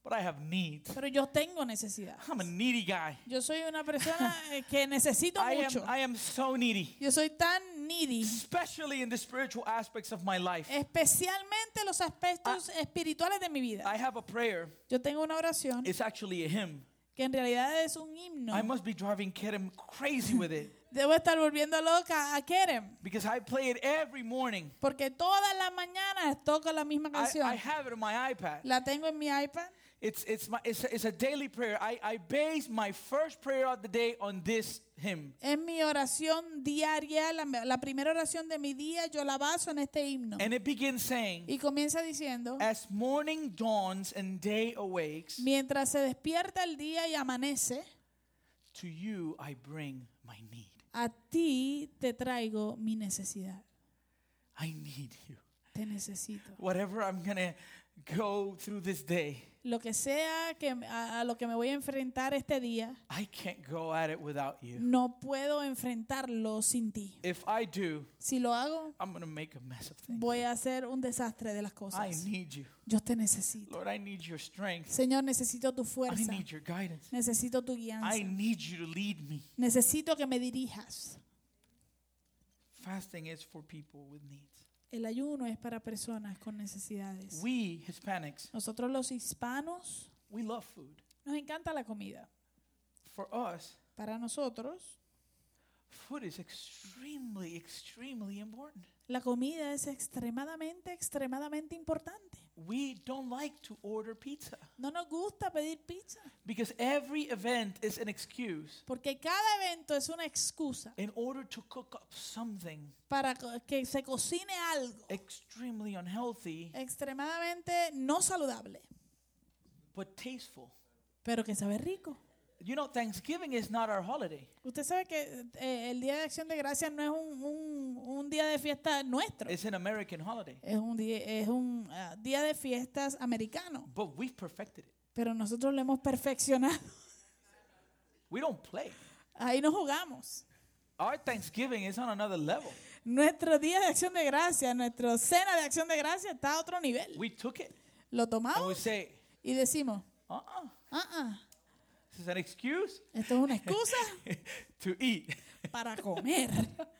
but I have needs.
pero yo tengo necesidad.
I'm a needy guy.
Yo soy una persona eh, que necesito
I am,
mucho.
I am so needy,
Yo soy tan needy,
especially in the spiritual aspects of my life.
especialmente los aspectos espirituales de mi vida.
I have a prayer.
Yo tengo una oración
It's actually a hymn.
que en realidad es un himno.
I must be driving Kerem crazy with it
Debo estar volviendo loca a Kerem,
because I play it every morning.
porque todas las mañanas toco la misma
I,
canción.
I have it on my iPad.
La tengo en mi iPad.
It's, it's, my, it's, a, it's a daily prayer. I, I base my first prayer of the day on this hymn.
Es mi oración diaria, la, la primera oración de mi día, yo la baso en este himno.
And it begins saying,
Y comienza diciendo,
As morning dawns and day awakes,
mientras se despierta el día y amanece,
to you I bring my need.
a ti te traigo mi necesidad.
I need you.
Te necesito.
Whatever I'm going to go through this day,
Lo que sea que a, a lo que me voy a enfrentar este día,
I can't go at it without you.
no puedo enfrentarlo sin ti.
If I do,
Si lo hago,
I'm to make a mess of things.
voy a hacer un desastre de las
I
cosas.
need you.
Yo te necesito.
Lord, I need your strength.
Señor, necesito tu
I
fuerza.
need your guidance.
Necesito tu
I
guianza.
need you to lead me.
Necesito que me dirijas.
Fasting is for people with needs.
El ayuno es para personas con necesidades.
We, Hispanics,
Nosotros los hispanos
we love food.
nos encanta la comida.
For us,
Para nosotros,
food is extremely, extremely important.
la comida es extremadamente, extremadamente importante.
We don't like to order pizza
No nos gusta pedir pizza
because every event is an excuse
porque cada evento es una excusa
in order to cook up something
para que se cocine algo
extremely unhealthy
extremadamente no saludable,
but tasteful.
pero que sabe rico.
You know, Thanksgiving is not our holiday.
Usted sabe que eh, el Día de Acción de Gracias no es un, un- un día de fiesta nuestro.
It's an American holiday.
Es un día, es un ah, día de fiestas americano,
But we've perfected it.
pero nosotros lo hemos perfeccionado.
We don't play.
Ahí nos jugamos.
Our Thanksgiving is on another level.
Nuestro día de acción de gracias, nuestra cena de acción de gracias está a otro nivel.
We took it
Lo
and we
tomamos
say,
y decimos,
uh-uh,
ah,
this is an excuse
esto es una excusa
to eat.
para comer.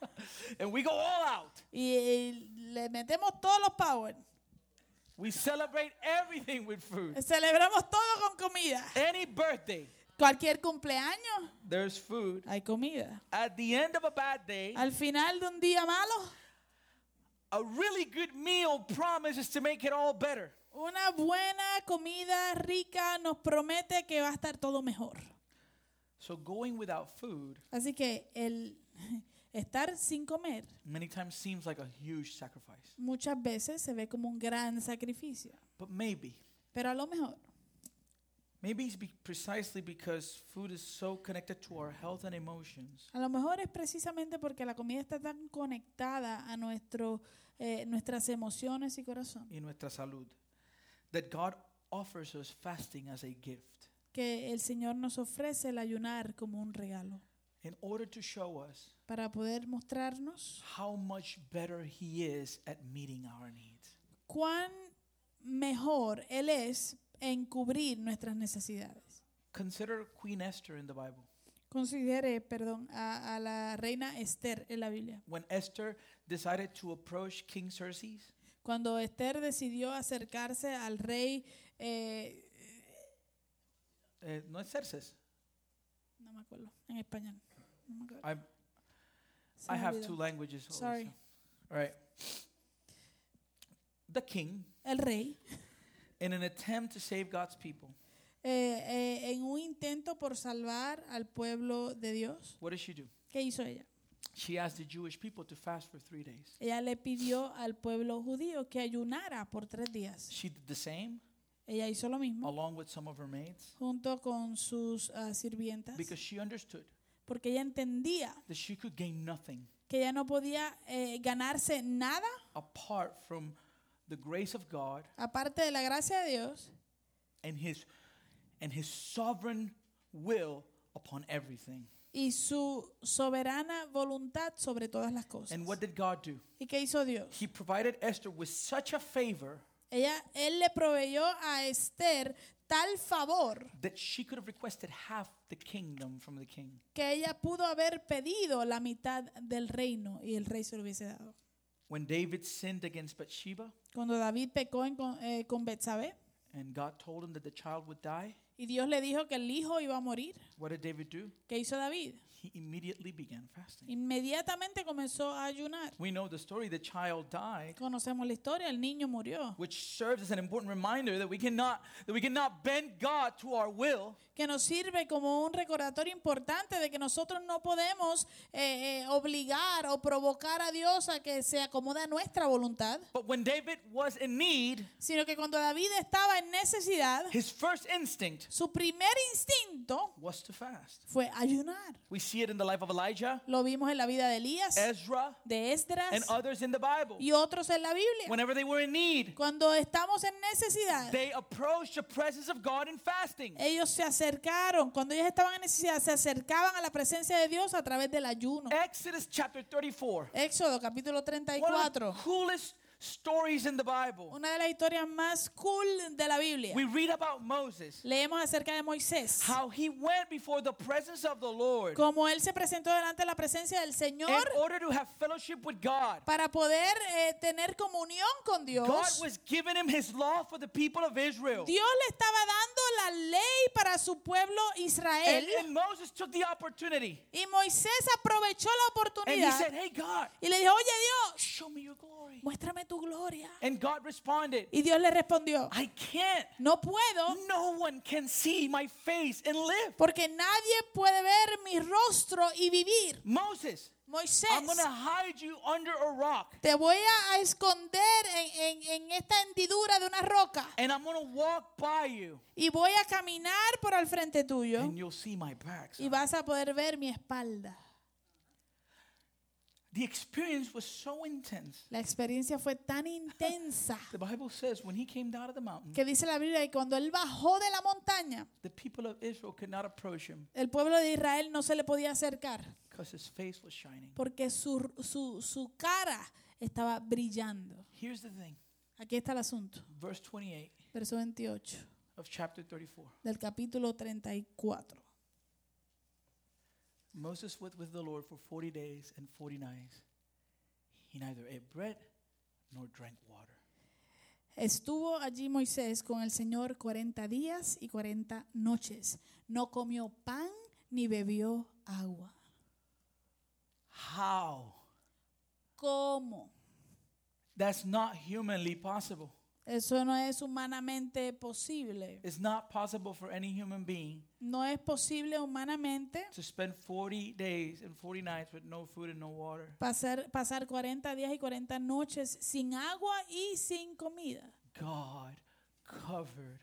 And we go all out.
Y, y le metemos todos los power.
We celebrate everything with food.
Celebramos todo con comida.
Any birthday,
Cualquier cumpleaños
there's food.
hay comida.
At the end of a bad day,
Al final de un día malo,
a really good meal promises to make it all better.
Una buena comida rica nos promete que va a estar todo mejor.
So going without food
Así que el estar sin comer
many times seems like a huge sacrifice.
muchas veces se ve como un gran sacrificio.
But maybe,
Pero a lo mejor,
Maybe it's be- precisely because food is so connected to our health and emotions.
A lo mejor es precisamente porque la comida está tan conectada a nuestro, eh, nuestras emociones y corazón
y nuestra salud that God offers us fasting as a gift
que el Señor nos ofrece el ayunar como un regalo
in order to show us
para poder mostrarnos
how much better He is at meeting our needs.
cuán mejor Él es en cubrir nuestras necesidades.
Consider Queen Esther in the Bible.
Considere, perdón, a, a la reina Esther en la Biblia.
When Esther decided to approach King Xerxes,
Cuando Esther decidió acercarse al rey, eh,
eh, no es Xerxes.
no me acuerdo, en español. no me acuerdo.
I, have two languages.
Sorry.
All right. The king,
El rey,
in an attempt to save God's people,
eh, eh, en un intento por salvar al pueblo de Dios,
what did she do?
¿qué hizo ella?
She asked the Jewish people to fast for three days.
Ella le pidió al pueblo judío que ayunara por tres días.
She did the same
Ella hizo lo mismo
along with some of her maids
junto con sus ah, sirvientas
because she understood
porque ella entendía
that she could gain nothing
que ella no podía eh, ganarse nada
apart from the grace of God
aparte de la gracia de Dios
and his and his sovereign will upon everything.
Y su soberana voluntad sobre todas las cosas.
And what did God do?
¿Y qué hizo Dios?
He provided Esther with such a favor
Ella, él le proveyó a Esther tal favor
that she could have requested half the kingdom from the king.
que ella pudo haber pedido la mitad del reino y el rey se lo hubiese dado.
When David sinned against Bathsheba
Cuando David pecó en- con, eh, con Betsabé
and God told him that the child would die,
y Dios le dijo que el hijo iba a morir,
what did David do?
¿qué hizo David?
He immediately began fasting.
Inmediatamente comenzó a ayunar.
We know the story, the child died,
Conocemos la historia, el niño murió,
which serves as an important reminder that we cannot that we cannot bend God to our will,
que nos sirve como un recordatorio importante de que nosotros no podemos eh, eh, obligar o provocar a Dios a que se acomode a nuestra voluntad,
but when David was in need,
sino que cuando David estaba en necesidad,
his first instinct
su primer instinto
was to fast.
fue ayunar.
We see it in the life of Elijah,
Lo vimos en la vida de Elías,
Ezra,
de Esdras
and others in the Bible.
y otros en la Biblia.
Whenever they were in need,
Cuando estamos en necesidad,
they approached the presence of God in fasting.
ellos se acercaron, cuando ellos estaban en necesidad, se acercaban a la presencia de Dios a través del ayuno.
Exodus chapter 34.
Éxodo capítulo
One of the
34,
coolest stories in the Bible.
una de las historias más cool de la Biblia.
We read about Moses,
Leemos acerca de Moisés,
how he went before the presence of the Lord
como él se presentó delante de la presencia del
in
Señor
order to have fellowship with God.
para poder eh, tener comunión con Dios.
God was giving him his law for the people of Israel.
Dios le estaba dando la ley para su pueblo Israel.
And, and Moses took the opportunity
Y Moisés aprovechó la
and he
oportunidad
said, Hey, God,
y le dijo, oye Dios,
show me your glory.
muéstrame tu gloria.
And God responded,
Y Dios le respondió,
I can't.
no puedo
No one can see my face and live.
porque nadie puede ver mi rostro y vivir.
Moses,
Moisés,
I'm going to hide you under a rock
te voy a- esconder en, en- en esta hendidura de una roca
and I'm going to walk by you
y voy a caminar por al frente tuyo
and you'll see my back.
y vas a poder ver mi espalda.
The experience was so intense.
La experiencia fue tan intensa
The Bible says when he came down to the mountain,
que dice la Biblia que cuando él bajó de la montaña,
the people of Israel could not approach him
el pueblo de Israel no se le podía acercar
because his face was shining.
porque su, su, su cara estaba brillando.
Here's the thing
Aquí está el asunto.
verse 28
Verso 28
of chapter 34.
del capítulo 34.
Moses was with the Lord for 40 days and 40 nights. He neither ate bread nor drank water.
Estuvo allí Moisés con el Señor 40 días y 40 noches. No comió pan ni bebió agua.
How?
¿Cómo?
That's not humanly possible.
Eso no es humanamente posible.
It's not possible for any human being
No es posible humanamente
to spend 40 days and 40 nights with no food and no water.
pasar, pasar 40 días y 40 noches sin agua y sin comida.
God covered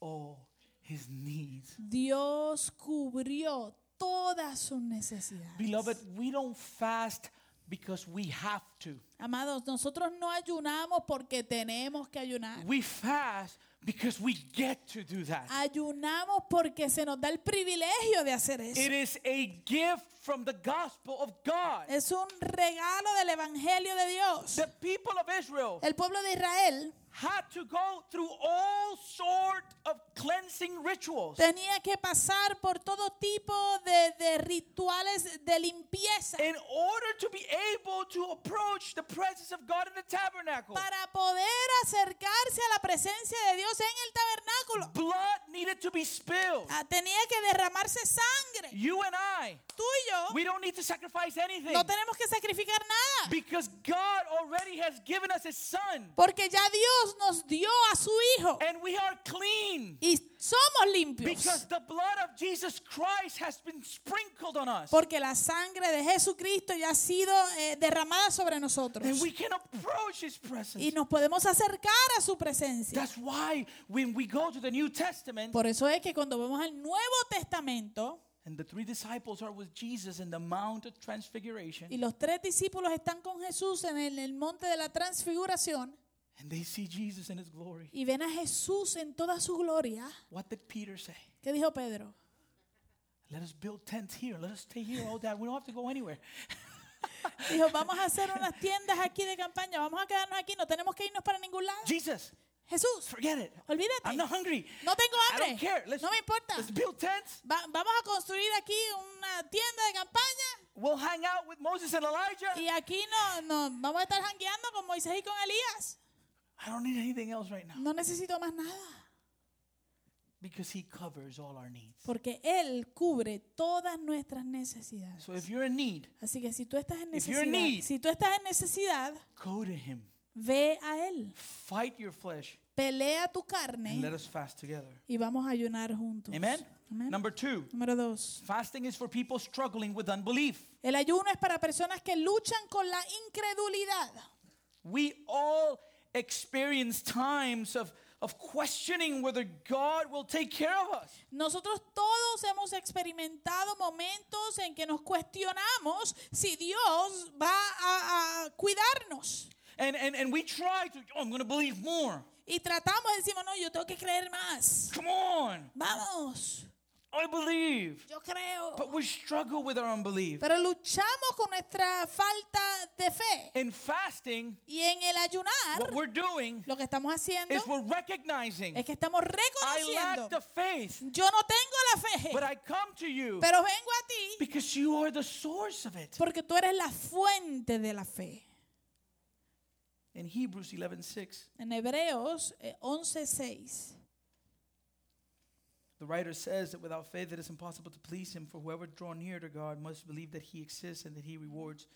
all his needs.
Dios cubrió todas sus necesidades.
Beloved, we don't fast because we have to.
Amados, nosotros no ayunamos porque tenemos que ayunar.
We fast because we get to do that.
Ayunamos porque se nos da el privilegio de hacer eso.
It is a gift from the gospel of God.
Es un regalo del Evangelio de Dios.
The people of Israel
El pueblo de Israel
had to go through all sort of cleansing rituals
tenía que pasar por todo tipo de, de rituales de limpieza
in order to be able to approach the presence of God in the tabernacle.
para poder acercarse a la presencia de Dios en el tabernáculo.
Blood needed to be spilled.
Ah, Tenía que derramarse sangre.
You and I,
Tú y yo
we don't need to sacrifice anything
no tenemos que sacrificar nada.
because God already has given us His Son
Porque ya Dios nos dio a su Hijo
and we are clean
y somos limpios.
because the blood of Jesus Christ has been sprinkled on us.
Porque la sangre de Jesucristo ya ha sido eh, derramada sobre nosotros.
And we can approach His presence.
Y nos podemos acercar a su presencia.
That's why when we go to the New Testament,
Por eso es que cuando vamos al Nuevo Testamento
and the three disciples are with Jesus in the Mount of Transfiguration,
y los tres discípulos están con Jesús en el, el monte de la transfiguración
and they see Jesus in His glory,
y ven a Jesús en toda su gloria,
what did Peter say?
¿qué dijo Pedro?
Let us build tents here. Let us stay here all day. We don't have to go anywhere.
Dijo, vamos a hacer unas tiendas aquí de campaña, vamos a quedarnos aquí, no tenemos que irnos para ningún lado.
Jesus,
Jesús,
forget it.
olvídate,
I'm not hungry.
no tengo
I
hambre,
don't care. Let's,
no me importa.
let's build tents.
Va- vamos a construir aquí una tienda de campaña
We'll hang out with Moses and Elijah.
y aquí no, no vamos a estar jangueando con Moisés y con Elías.
I don't need anything else right now
No necesito más nada.
because He covers all our needs.
Porque Él cubre todas nuestras necesidades.
So if you're in need,
Así que si tú estás en
If you're in
necesidad,
need-
si tú estás en necesidad,
go to Him.
ve a Él.
Fight your flesh
Pelea tu
and let
carne
us fast together.
y vamos a ayunar juntos.
Amen?
Amén.
Number two,
Número dos.
fasting is for people struggling with unbelief.
El ayuno es para personas que luchan con la incredulidad.
We all experience times of, of questioning whether God will take care of us.
Nosotros todos hemos experimentado momentos en que nos cuestionamos si Dios va a, a cuidarnos.
And, and, and we try to, oh, I'm going to believe more.
Y tratamos, decimos, no, yo tengo que creer más.
Come on,
Vamos,
I believe.
yo creo.
But we struggle with our unbelief.
Pero luchamos con nuestra falta de fe.
In fasting,
Y en el
what
ayunar,
we're doing
lo que estamos haciendo
is we're recognizing
es que estamos
I
reconociendo.
lack the faith,
Yo no tengo la fe,
but I come to you
pero vengo a ti
because you are the source of it.
porque tú eres la fuente de la fe.
In Hebrews 11:6,
En Hebreos eh, 11:6
the writer says that without faith it is impossible to please him, for whoever draw near to God must believe that he exists and that he rewards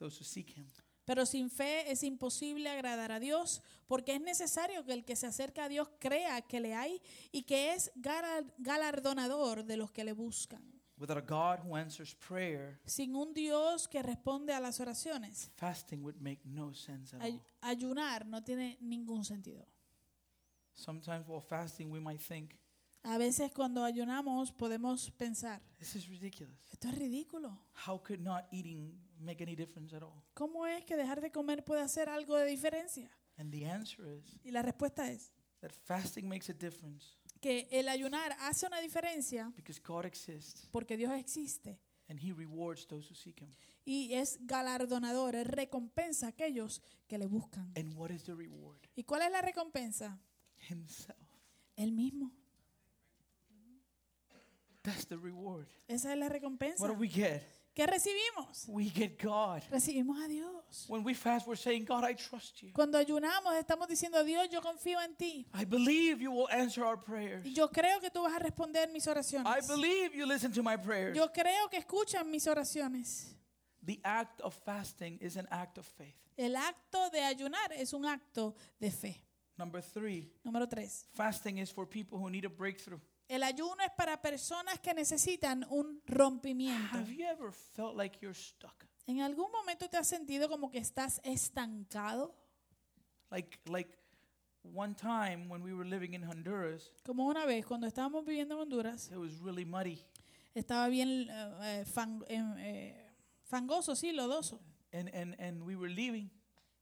those who seek him.
Pero sin fe es imposible agradar a Dios, porque es necesario que el que se acerca a Dios crea que le hay y que es galardonador de los que le buscan.
Without a God who answers prayer,
Sin un Dios que responde a las oraciones,
fasting would make no sense at all.
ayunar no tiene ningún sentido.
Sometimes while fasting, we might think,
A veces cuando ayunamos podemos pensar,
this is ridiculous.
esto es ridículo.
How could not eating make any difference at all?
¿Cómo es que dejar de comer puede hacer algo de diferencia?
And the answer is
Y la respuesta es
that fasting makes a difference
que el ayunar hace una diferencia
because God exists
porque Dios existe
and he rewards those who seek him.
y es galardonador, es recompensa a aquellos que le buscan.
And what is the reward?
¿Y cuál es la recompensa?
Himself.
El mismo.
That's the reward.
Esa es la recompensa.
What do we get?
¿Qué recibimos?
We get God.
Recibimos a Dios.
When we fast, we're saying, God, I trust you.
Cuando ayunamos estamos diciendo, Dios, yo confío en ti.
I believe you will answer our prayers.
Yo creo que tú vas a responder mis
I
oraciones.
believe you listen to my prayers.
Yo creo que escuchan mis oraciones.
The act of fasting is an act of faith.
El acto de ayunar es un acto de fe.
Number three,
Número tres.
fasting is for people who need a breakthrough.
El ayuno es para personas que necesitan un rompimiento.
Have you ever felt like you're stuck?
¿En algún momento te has sentido como que estás estancado?
Like, like one time when we were living in Honduras,
Como una vez, cuando estábamos viviendo en Honduras,
it was really muddy.
estaba bien eh, eh, fan- em, eh, fangoso, sí, lodoso.
And, and, and we were leaving,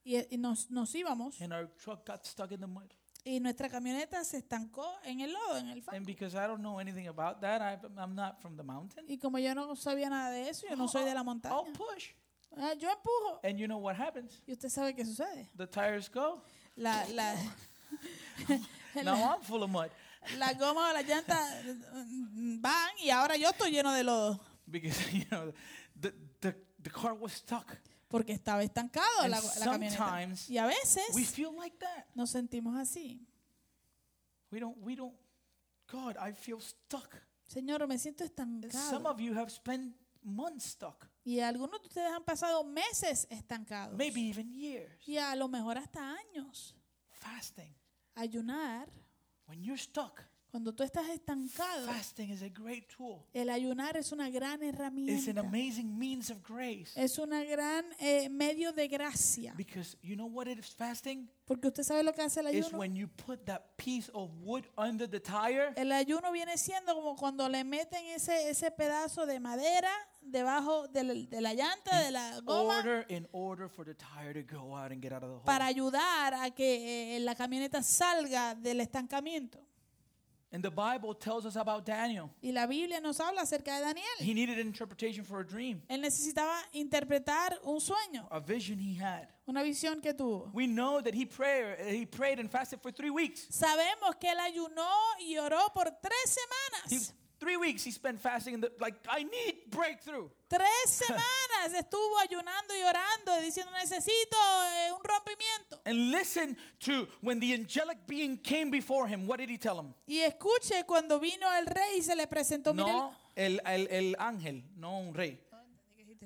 Y, y nos, nos íbamos
and our truck got stuck in the mud.
Y nuestra camioneta se estancó en el lodo, en el
And
fango.
because I don't know anything about that, I, I'm not from the mountain.
Y como yo no sabía nada de eso, yo no soy de la montaña.
I'll push.
Ah, yo empujo.
And you know what happens?
Y usted sabe qué sucede.
The tires go.
La, la,
Now I'm full of mud
la goma o la llanta mm, van y ahora yo estoy lleno de lodo.
because you know the the, the car was stuck.
Porque estaba estancado la, la camioneta. Y a veces
We feel like that.
nos sentimos así.
We don't we don't God, I feel stuck.
Señor, me siento
Some
estancado.
of you have spent months stuck,
Y algunos de ustedes han pasado meses estancados.
maybe even years,
Y a lo mejor hasta años.
fasting.
Ayunar,
When you're stuck,
cuando tú estás estancado,
fasting is a great tool.
el ayunar es una gran
It's an
herramienta.
amazing means of grace.
Es una gran eh, medio de gracia.
Because you know what it is fasting?
Porque usted sabe lo que hace el
Is
ayuno.
when you put that piece of wood under the tire
El ayuno viene siendo como cuando le meten ese, ese pedazo de madera debajo de la, de la llanta, de la goma,
order in order for the tire to go out and get out of the hole.
para ayudar a que eh, la camioneta salga del estancamiento.
And the Bible tells us about Daniel.
Y la Biblia nos habla acerca de Daniel.
He needed an interpretation for a dream,
Él necesitaba interpretar un sueño,
a vision he had.
una visión que tuvo.
We know that he prayed, he prayed and fasted for three weeks.
Sabemos que él ayunó y oró por tres
He,
semanas.
Three weeks he spent fasting, and like I need breakthrough.
Tres semanas estuvo ayunando y orando diciendo necesito eh, un rompimiento.
And listen to when the angelic being came before him. What did he tell him?
Y escuche cuando vino el rey y se le presentó.
No, el, el, el ángel, no un rey.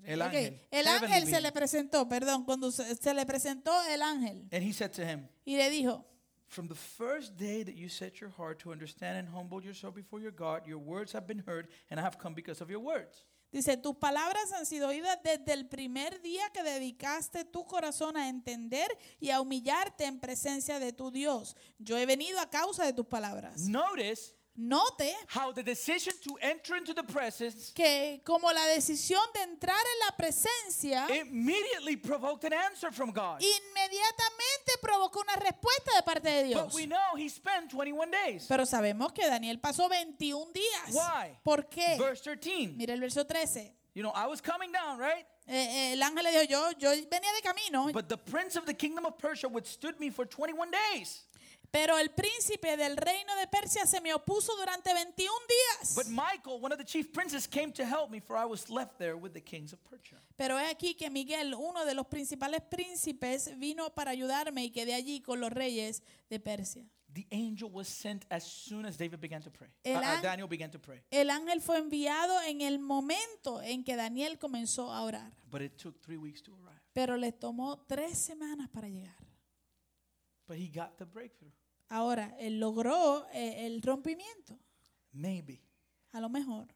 El
ok,
ángel.
el ángel se le presentó, perdón, cuando se, se le presentó el ángel
And he said to him,
y le dijo,
From the first day that you set your heart to understand and humble yourself before your God, your words have been heard, and I have come because of your words.
dice, tus palabras han sido oídas desde el primer día que dedicaste tu corazón a entender y a humillarte en presencia de tu Dios. Yo he venido a causa de tus palabras.
Notice
Note
how the decision to enter into the presence
que como la decisión de entrar en la presencia
immediately provoked an answer from God.
inmediatamente provocó una respuesta de parte de Dios.
But we know he spent 21 days.
Pero sabemos que Daniel pasó 21 días.
Why?
¿Por qué?
Verse 13.
Mira el verso 13.
You know, I was coming down, right?
Eh, eh, el ángel le dijo, yo, yo venía de camino,
But the prince of the kingdom of Persia withstood me for 21 days.
Pero el príncipe del reino de Persia se me opuso durante 21 días.
But Michael, one of the chief princes, came to help me, for I was left there with the kings of Persia.
Pero es aquí que Miguel, uno de los principales príncipes, vino para ayudarme y quedé allí con los reyes de Persia.
The angel was sent as soon as David began to pray.
El
Uh, uh,
an-
Daniel began to pray.
El ángel fue enviado en el momento en que Daniel comenzó a orar,
But it took three weeks to arrive.
pero le tomó tres semanas para llegar.
But he got the breakthrough.
Ahora, él logró eh, el rompimiento.
Maybe
A lo mejor,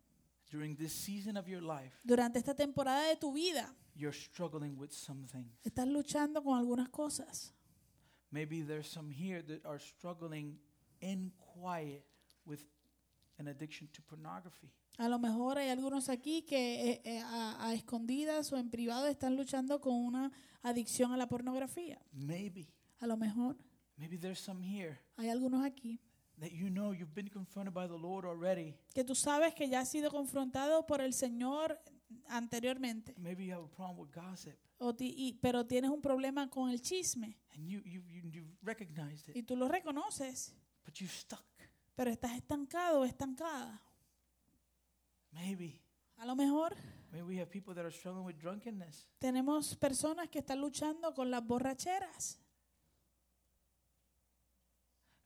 during this season of your life,
durante esta temporada de tu vida,
you're struggling with some things.
estás luchando con algunas cosas.
Maybe there's some here that are struggling in quiet with an addiction to pornography.
A lo mejor hay algunos aquí que eh, eh, a, a escondidas o en privado están luchando con una adicción a la pornografía.
Maybe,
A lo mejor
maybe there's some here
hay algunos aquí
that you know you've been confronted by the Lord already.
que tú sabes que ya has sido confrontado por el Señor anteriormente,
Maybe you have a problem with gossip
o ti- y- pero tienes un problema con el chisme
and you, you, you, you've recognized
y
it,
tú lo reconoces,
but you're stuck.
pero estás estancado o estancada.
Maybe,
A lo mejor
maybe we have people that are struggling with drunkenness.
tenemos personas que están luchando con las borracheras.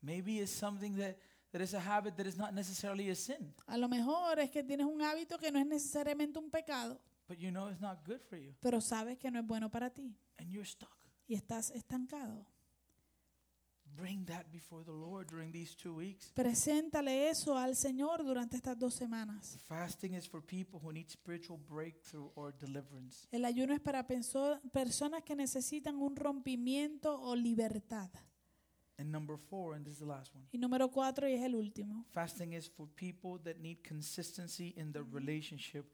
Maybe it's something that, that is a habit that is not necessarily a sin,
A lo mejor es que tienes un hábito que no es necesariamente un pecado,
but you know it's not good for you
pero sabes que no es bueno para ti
and you're stuck.
y estás estancado.
Bring that before the Lord during these two weeks.
Preséntale eso al Señor durante estas dos semanas.
Fasting is for people who need spiritual breakthrough or deliverance.
El ayuno es para penso- personas que necesitan un rompimiento o libertad.
And number four, and this is the last one.
Y número cuatro, y es el último.
Fasting is for people that need consistency in their relationship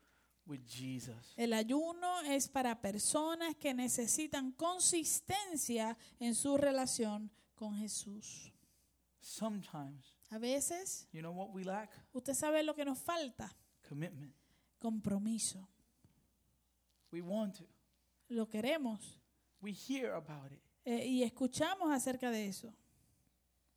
with Jesus.
El ayuno es para personas que necesitan consistencia en su relación con Jesús.
Sometimes,
A veces,
you know what we lack?
usted sabe lo que nos falta,
Commitment.
compromiso.
We want to.
Lo queremos
We hear about it,
eh, y escuchamos acerca de eso,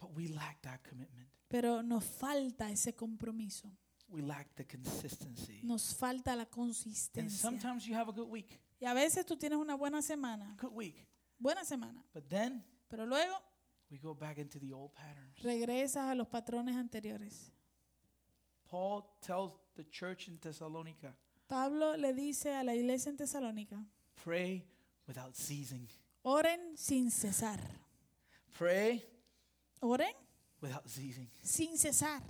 but we lack that commitment.
pero nos falta ese compromiso,
We lack the consistency.
nos falta la
And
consistencia.
sometimes you have a good week,
Y a veces tú tienes una buena semana,
good week,
buena semana,
but then
pero luego
we go back into the old patterns.
regresas a los patrones anteriores.
Paul tells the church in Thessalonica,
Pablo le dice a la iglesia en Tesalónica,
pray without ceasing.
oren sin cesar.
Pray
Oren
without ceasing.
sin cesar.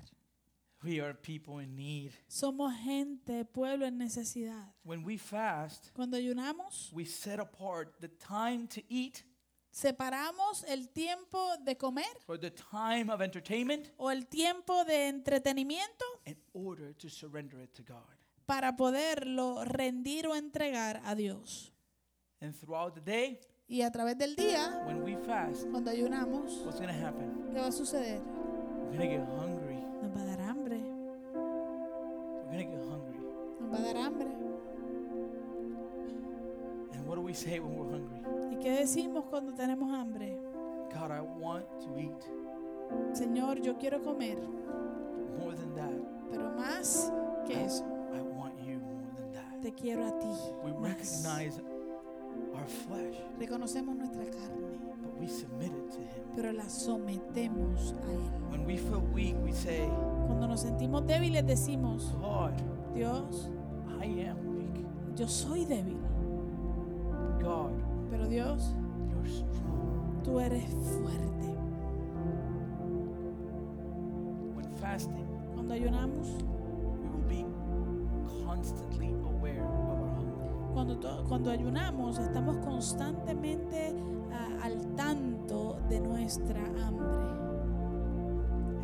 We are people in need.
Somos gente, pueblo en necesidad.
When we fast,
Cuando ayunamos,
we set apart the time to eat
separamos el tiempo de comer
or the time of entertainment
o el tiempo de entretenimiento
in order to surrender it to God.
para poderlo rendir o entregar a Dios.
And throughout the day,
Y a través del día,
when we fast,
cuando ayunamos,
what's to happen?
¿qué va a suceder?
We're get hungry.
Nos va a dar hambre.
We're get hungry.
Nos va a dar hambre.
And what do we say when we're hungry?
¿Y qué decimos cuando tenemos hambre?
God, I want to eat.
Señor, yo quiero comer,
But more than that,
pero más que eso,
I want you more than that.
te quiero a ti.
We
más.
recognize our flesh,
Reconocemos nuestra carne,
but we submit it to Him.
pero la sometemos a Él.
When we feel weak, we say,
Cuando nos sentimos débiles decimos,
God,
Dios,
I am weak.
yo soy débil,
God,
pero Dios,
you're strong.
tú eres fuerte.
When fasting,
Cuando ayunamos, cuando, cuando ayunamos, estamos constantemente ah, al tanto de nuestra hambre.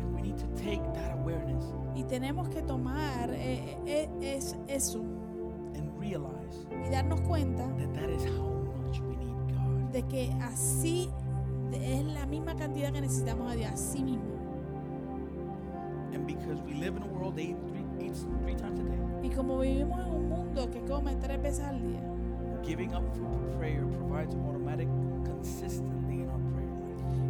And we need to take that awareness
Y tenemos que tomar eh, eh, es eso
and realize
y darnos cuenta
that that is how much we need God.
de que así es la misma cantidad que necesitamos a Dios, así mismo.
And because we live in a world eats three times a day,
Y como vivimos en un mundo que come tres veces al día,
giving up food for prayer provides automatic consistency in our prayer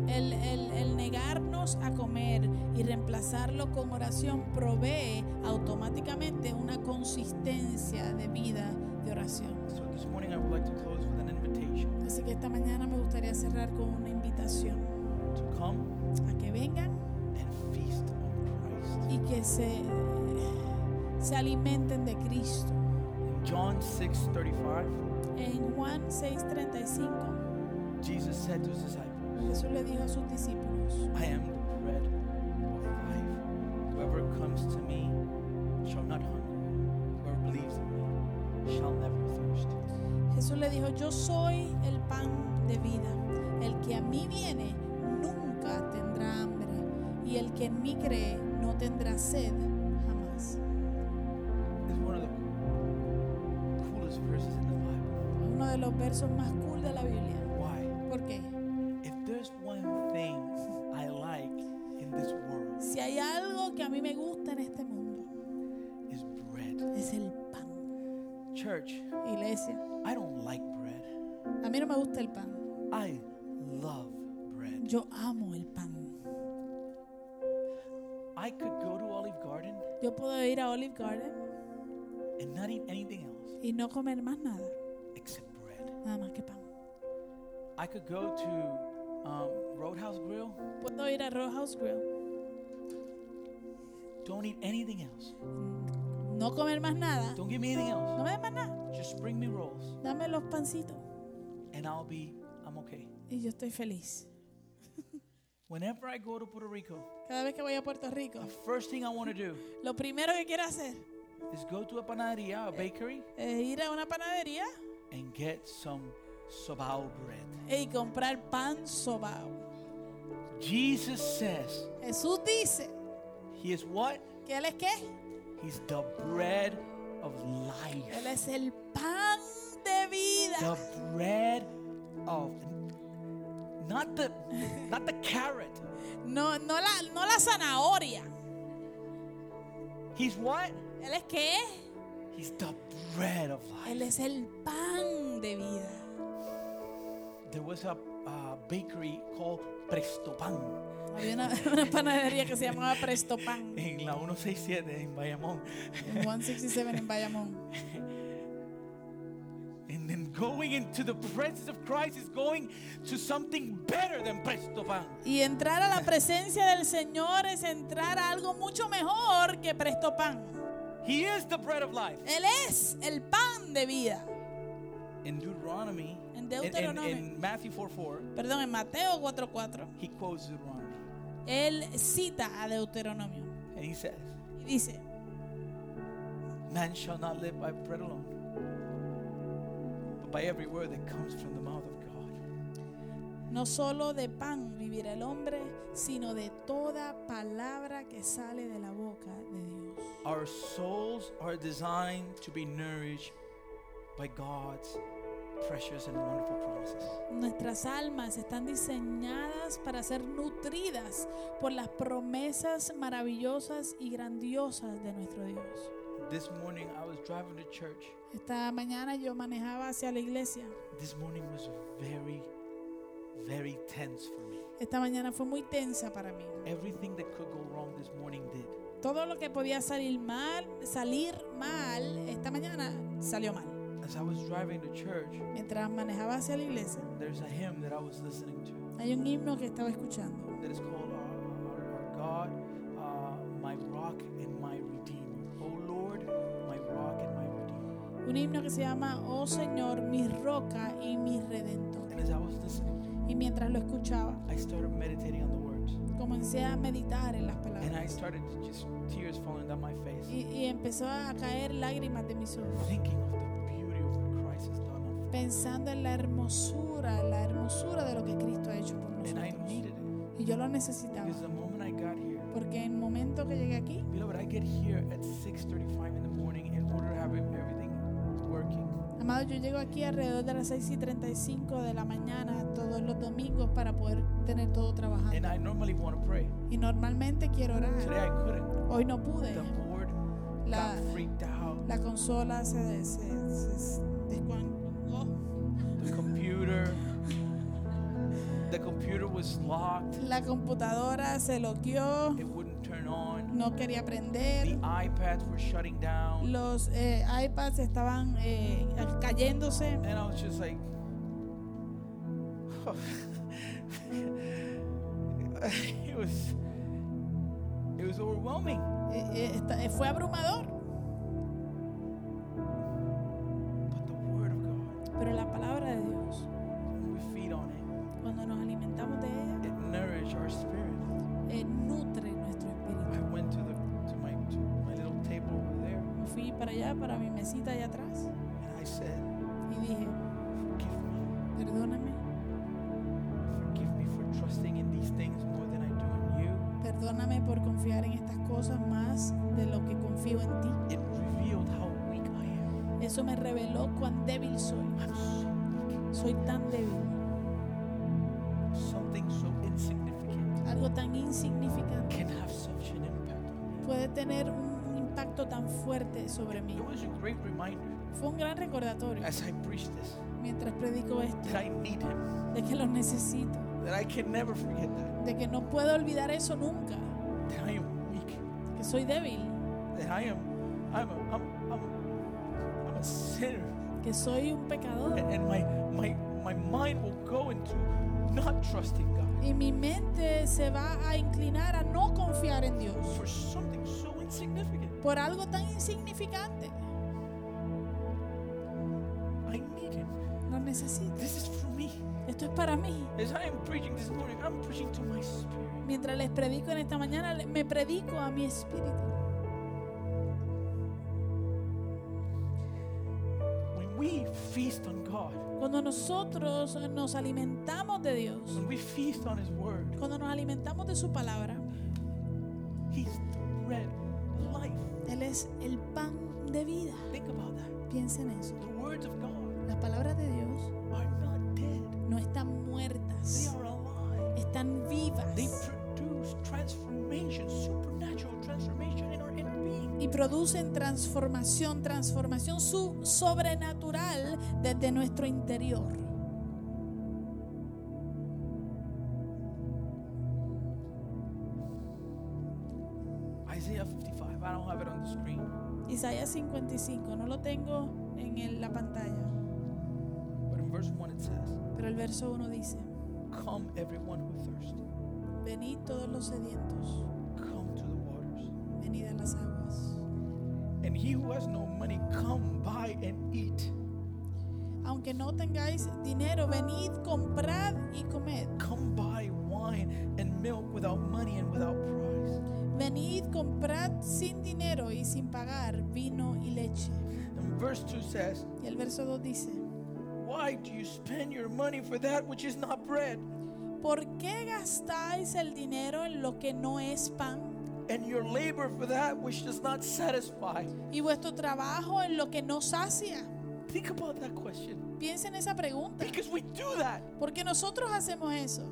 life.
el, el- el negarnos a comer y reemplazarlo con oración provee automáticamente una consistencia de vida de oración.
So this morning I would like to close with an invitation
Así que esta mañana me gustaría cerrar con una invitación
to come
a que vengan
and feast on Christ.
y que se, se alimenten de Cristo.
John 6:35,
En Juan 6:35
Jesus said to his disciples,
Jesús le dijo a sus discípulos,
I am the bread of life. Whoever comes to me shall not hunger. Whoever believes in me shall never thirst.
Jesús le dijo, yo soy el pan de vida. El que a mí viene nunca tendrá hambre y el que en mí cree no tendrá sed los versos más cool de la Biblia.
Why?
¿Por qué?
If there's one thing I like in this world,
Si hay algo que a mí me gusta en este mundo,
is bread.
es el pan.
Church,
Iglesia,
I don't like bread.
a mí no me gusta el pan.
I love bread.
Yo amo el pan.
I could go to Olive Garden
Yo puedo ir a Olive Garden
and not eat anything else
y no comer más nada,
except.
Nada más que pan.
I could go to um, Roadhouse Grill,
Puedo ir a Roadhouse Grill,
don't eat anything else.
no comer más nada,
Don't give me anything
no
else.
me des más nada.
Just bring me rolls
Dame los pancitos
and I'll be, I'm okay.
y yo estoy feliz.
Whenever I go to Puerto Rico,
Cada vez que voy a Puerto Rico,
the first thing I want to do
lo primero que quiero hacer
is go to a panaderia, a bakery,
es ir a una panadería
and get some sobao bread.
y comprar pan sobao.
Jesus says
Jesús dice
he is what?
que Él es qué?
He's the bread of life.
Él es el pan de vida.
The bread of not the not the carrot.
No, no, la, no la zanahoria.
He's what?
Él es qué?
He's the bread of life.
Él es el pan de vida.
There was a uh, bakery called Presto Pan
Había una, una panadería que se llamaba Presto Pan
en la 167 en Bayamón.
en 167 en Bayamón.
And then going into the presence of Christ is going to something better than Presto Pan.
Y entrar a la presencia del Señor es entrar a algo mucho mejor que Presto Pan.
He is the bread of life.
Él es el pan de vida.
In Deuteronomy,
En
in, in,
Deuteronomy.
in Matthew 4 4,
Perdón, en Mateo 4:4,
he quotes Deuteronomy.
él cita a Deuteronomio
And he says,
y dice,
Man shall not live by bread alone, but by every word that comes from the mouth of God.
no solo de pan vivirá el hombre, sino de toda palabra que sale de la boca de Dios.
Our souls are designed to be nourished by God's precious and wonderful promises.
Nuestras almas están diseñadas para ser nutridas por las promesas maravillosas y grandiosas de nuestro Dios.
This morning I was driving to church.
Esta mañana yo manejaba hacia la iglesia.
This morning was very, very tense for me.
Esta mañana fue muy tensa para mí.
Everything that could go wrong this morning did.
Todo lo que podía salir mal, salir mal, esta mañana salió mal.
As I was driving to church,
Mientras manejaba hacia la iglesia,
there's a hymn that I was listening to
hay un himno que estaba escuchando.
that is called uh, our, our God, uh, my rock and my redeemer. Oh Lord, my rock and my redeemer.
Un himno que se llama Oh Señor, mi roca y mi redentor.
And as I was listening,
Y mientras lo escuchaba,
I started meditating on the words.
Comencé a meditar en las
And I
palabras.
started to just tears falling down my face,
Y, y empezó a caer lágrimas de mis ojos,
thinking of the beauty of what Christ has done. on-
pensando en la hermosura, la hermosura de lo que Cristo ha hecho por
And I
nosotros.
needed it
Y yo lo necesitaba,
because the moment I got here,
porque en el momento que llegué aquí,
beloved, I get here at 6:35 in the morning in order to have everything working.
Amado, yo llego aquí alrededor de las 6 y 35 de la mañana todos los domingos para poder tener todo trabajando.
And I normally want to pray.
Y normalmente quiero
Today
orar.
I couldn't.
Hoy no pude.
The board
La,
got freaked out.
la consola se, se.
The computer, the computer was locked.
La computadora se
It on.
No quería
The
prender.
iPads were shutting down.
Los eh, iPads estaban eh, cayéndose.
And I was just like, it was, it was overwhelming.
Eh, eh, fue abrumador.
But the Word of God,
Pero la palabra de Dios,
when we feed on it,
cuando nos alimentamos de ella,
it nourished our spirit.
Allá, para mi mesita allá atrás,
and I said,
y dije,
"Forgive me,
perdóname,
forgive me for trusting in these things more than I do in you."
perdóname por confiar en estas cosas más de lo que confío en ti.
It revealed how weak I am.
Eso me reveló cuán débil soy.
I'm so weak.
Soy tan débil.
Something so insignificant
Algo tan insignificante
can have such an impact on me.
puede tener un impacto tan fuerte sobre mí. Fue un gran recordatorio
as I preached this
mientras predico esto, de que lo necesito, de que no puedo olvidar eso nunca,
weak,
que soy débil, que soy un pecador.
and, and my, my, my mind will go into not trusting God
Y mi mente se va a inclinar a no confiar en Dios
for something so insignificant.
Por algo tan insignificante.
I need Him.
Lo necesito.
This is for me.
Esto es para mí.
As I am preaching this morning, I'm preaching to my spirit.
Mientras les predico en esta mañana, me predico a mi espíritu.
When we we feast on God,
Cuando nosotros nos alimentamos de Dios,
when we feast on His Word,
cuando nos alimentamos de su palabra,
He's
es el pan de vida.
Think about that.
Piensen en eso.
The words of God
Las palabras de Dios
are not dead,
no están
they
muertas,
are alive.
están
They
vivas
produce transformation, supernatural transformation in our inner being.
y producen transformación, transformación su- sobrenatural desde nuestro interior.
On the screen,
Isaías 55, no lo tengo en el- la pantalla,
but in verse 1 it says,
pero el verso 1 dice,
Come, everyone who thirsts,
venid todos los sedientos,
come to the waters.
venid a las aguas.
And he who has no money, come buy and eat.
Aunque no tengáis dinero, venid, comprad y comed.
Come buy wine and milk without money and without price.
Venid, comprad sin dinero y sin pagar vino y leche.
And verse 2 says,
Y el verso 2 dice,
Why do you spend your money for that which is not bread,
¿por qué gastáis el dinero en lo que no es pan?
and your labor for that which does not satisfy?
Y vuestro trabajo en lo que no sacia.
Think about that question.
Piensen esa pregunta.
Because we do that.
Porque nosotros hacemos eso.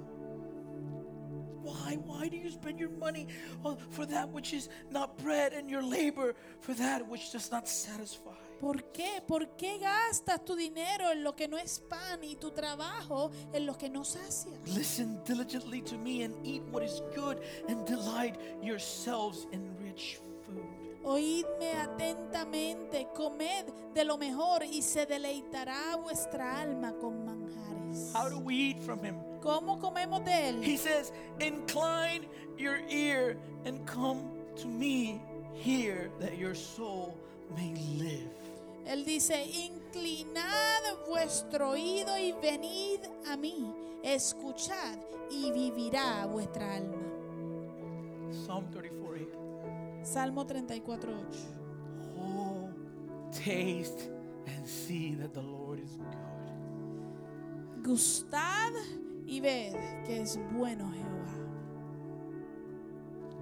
Why? Why do you spend your money uh, for that which is not bread and your labor for that which does not satisfy?
¿Por qué? ¿Por qué gastas tu dinero en lo que no es pan y tu trabajo en lo que no sacia?
Listen diligently to me and eat what is good and delight yourselves in rich food.
Oídme atentamente, comed de lo mejor y se deleitará vuestra alma con manjares.
How do we eat from him?
¿Cómo comemos de él?
He says, Incline your ear and come to me here that your soul may live.
Él dice, inclinad vuestro oído y venid a mí, escuchad y vivirá vuestra alma.
Psalm 34 8.
Salmo 34, 8.
Oh, taste and see that the Lord is good.
Gustad y ved que es bueno Jehová.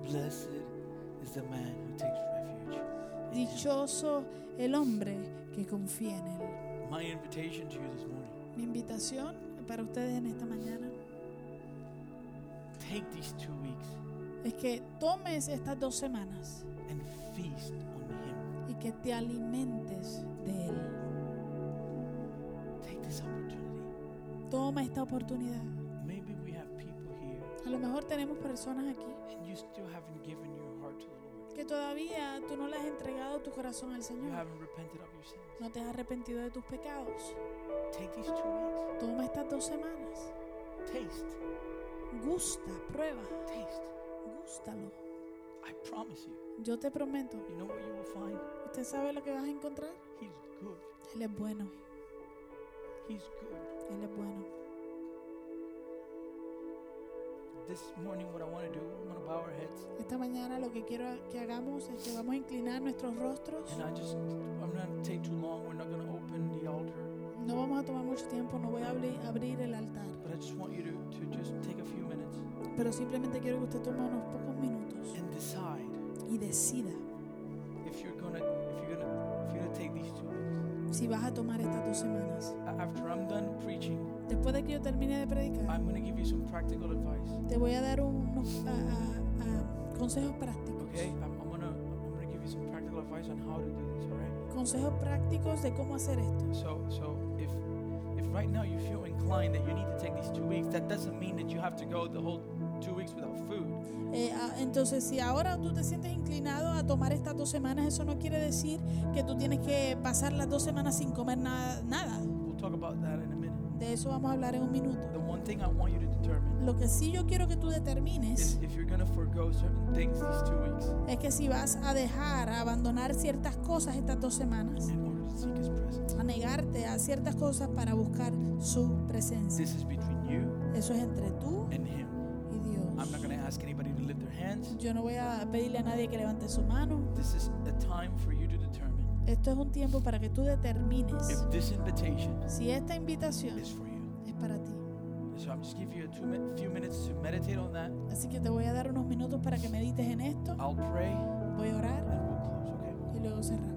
Blessed is the man who takes refuge.
Dichoso el hombre que confía en él.
My invitation to you this morning
Mi invitación para ustedes en esta mañana
take these two weeks
es que tomes estas dos semanas
and feast on Him.
y que te alimentes de él.
Take this opportunity.
Toma esta oportunidad.
Maybe we have people here
A lo mejor tenemos personas aquí
and you still haven't given your heart to the Lord.
que todavía tú no le has entregado tu corazón al
You
Señor.
haven't repented of your sins.
No te has arrepentido de tus pecados.
Take these two weeks.
Toma estas dos semanas.
Taste.
Gusta, prueba,
Taste.
gústalo.
I promise you.
Yo te prometo,
You know what you will find?
¿usted sabe lo que vas a encontrar?
He's good.
Él es bueno,
He's good.
Él es bueno.
This morning, what I want to do, I'm going to bow our heads.
Esta mañana lo que quiero que hagamos es que vamos a inclinar nuestros rostros.
And I just, I'm not going to take too long. We're not going to open the altar.
No vamos a tomar mucho tiempo, no voy a abrir, abrir el altar,
But I just want you to, to just take a few minutes
pero simplemente quiero que usted tome unos pocos minutos
and decide
y decida
if you're gonna if you're gonna if you're take these two.
Si vas a tomar estas dos semanas.
After I'm done preaching,
Después de que yo termine de predicar,
I'm gonna give you some practical advice.
te voy a dar unos consejos prácticos.
Okay? I'm, give you some practical advice on how to do this. All right?
Consejos prácticos de cómo hacer esto.
So so if if right now you feel inclined that you need to take these two weeks, that doesn't mean that you have to go the whole two weeks without food.
Eh, ah, entonces, si ahora tú te sientes inclinado a tomar estas dos semanas, eso no quiere decir que tú tienes que pasar las dos semanas sin comer nada. nada.
We'll talk about that in a minute.
De eso vamos a hablar en un minuto.
The one thing I want you to determine
Lo que sí yo quiero que tú
is
determines
if you're gonna forego certain things these two weeks
es que si vas a dejar, a abandonar ciertas cosas estas dos semanas,
in order to seek His presence.
a negarte a ciertas cosas para buscar su presencia.
This is between you
Eso es entre tú
and Him. I'm not going to ask anybody to lift their hands.
Yo no voy a pedirle a nadie que levante su mano.
This is a time for you to determine
Esto es un tiempo para que tú determines
if this invitation
si esta invitación
is for you.
es para ti.
So I'm just giving you a two min- few minutes to meditate on that.
Así que te voy a dar unos minutos para que medites en esto.
I'll pray
Voy a orar
and we'll close, okay?
y luego cerramos.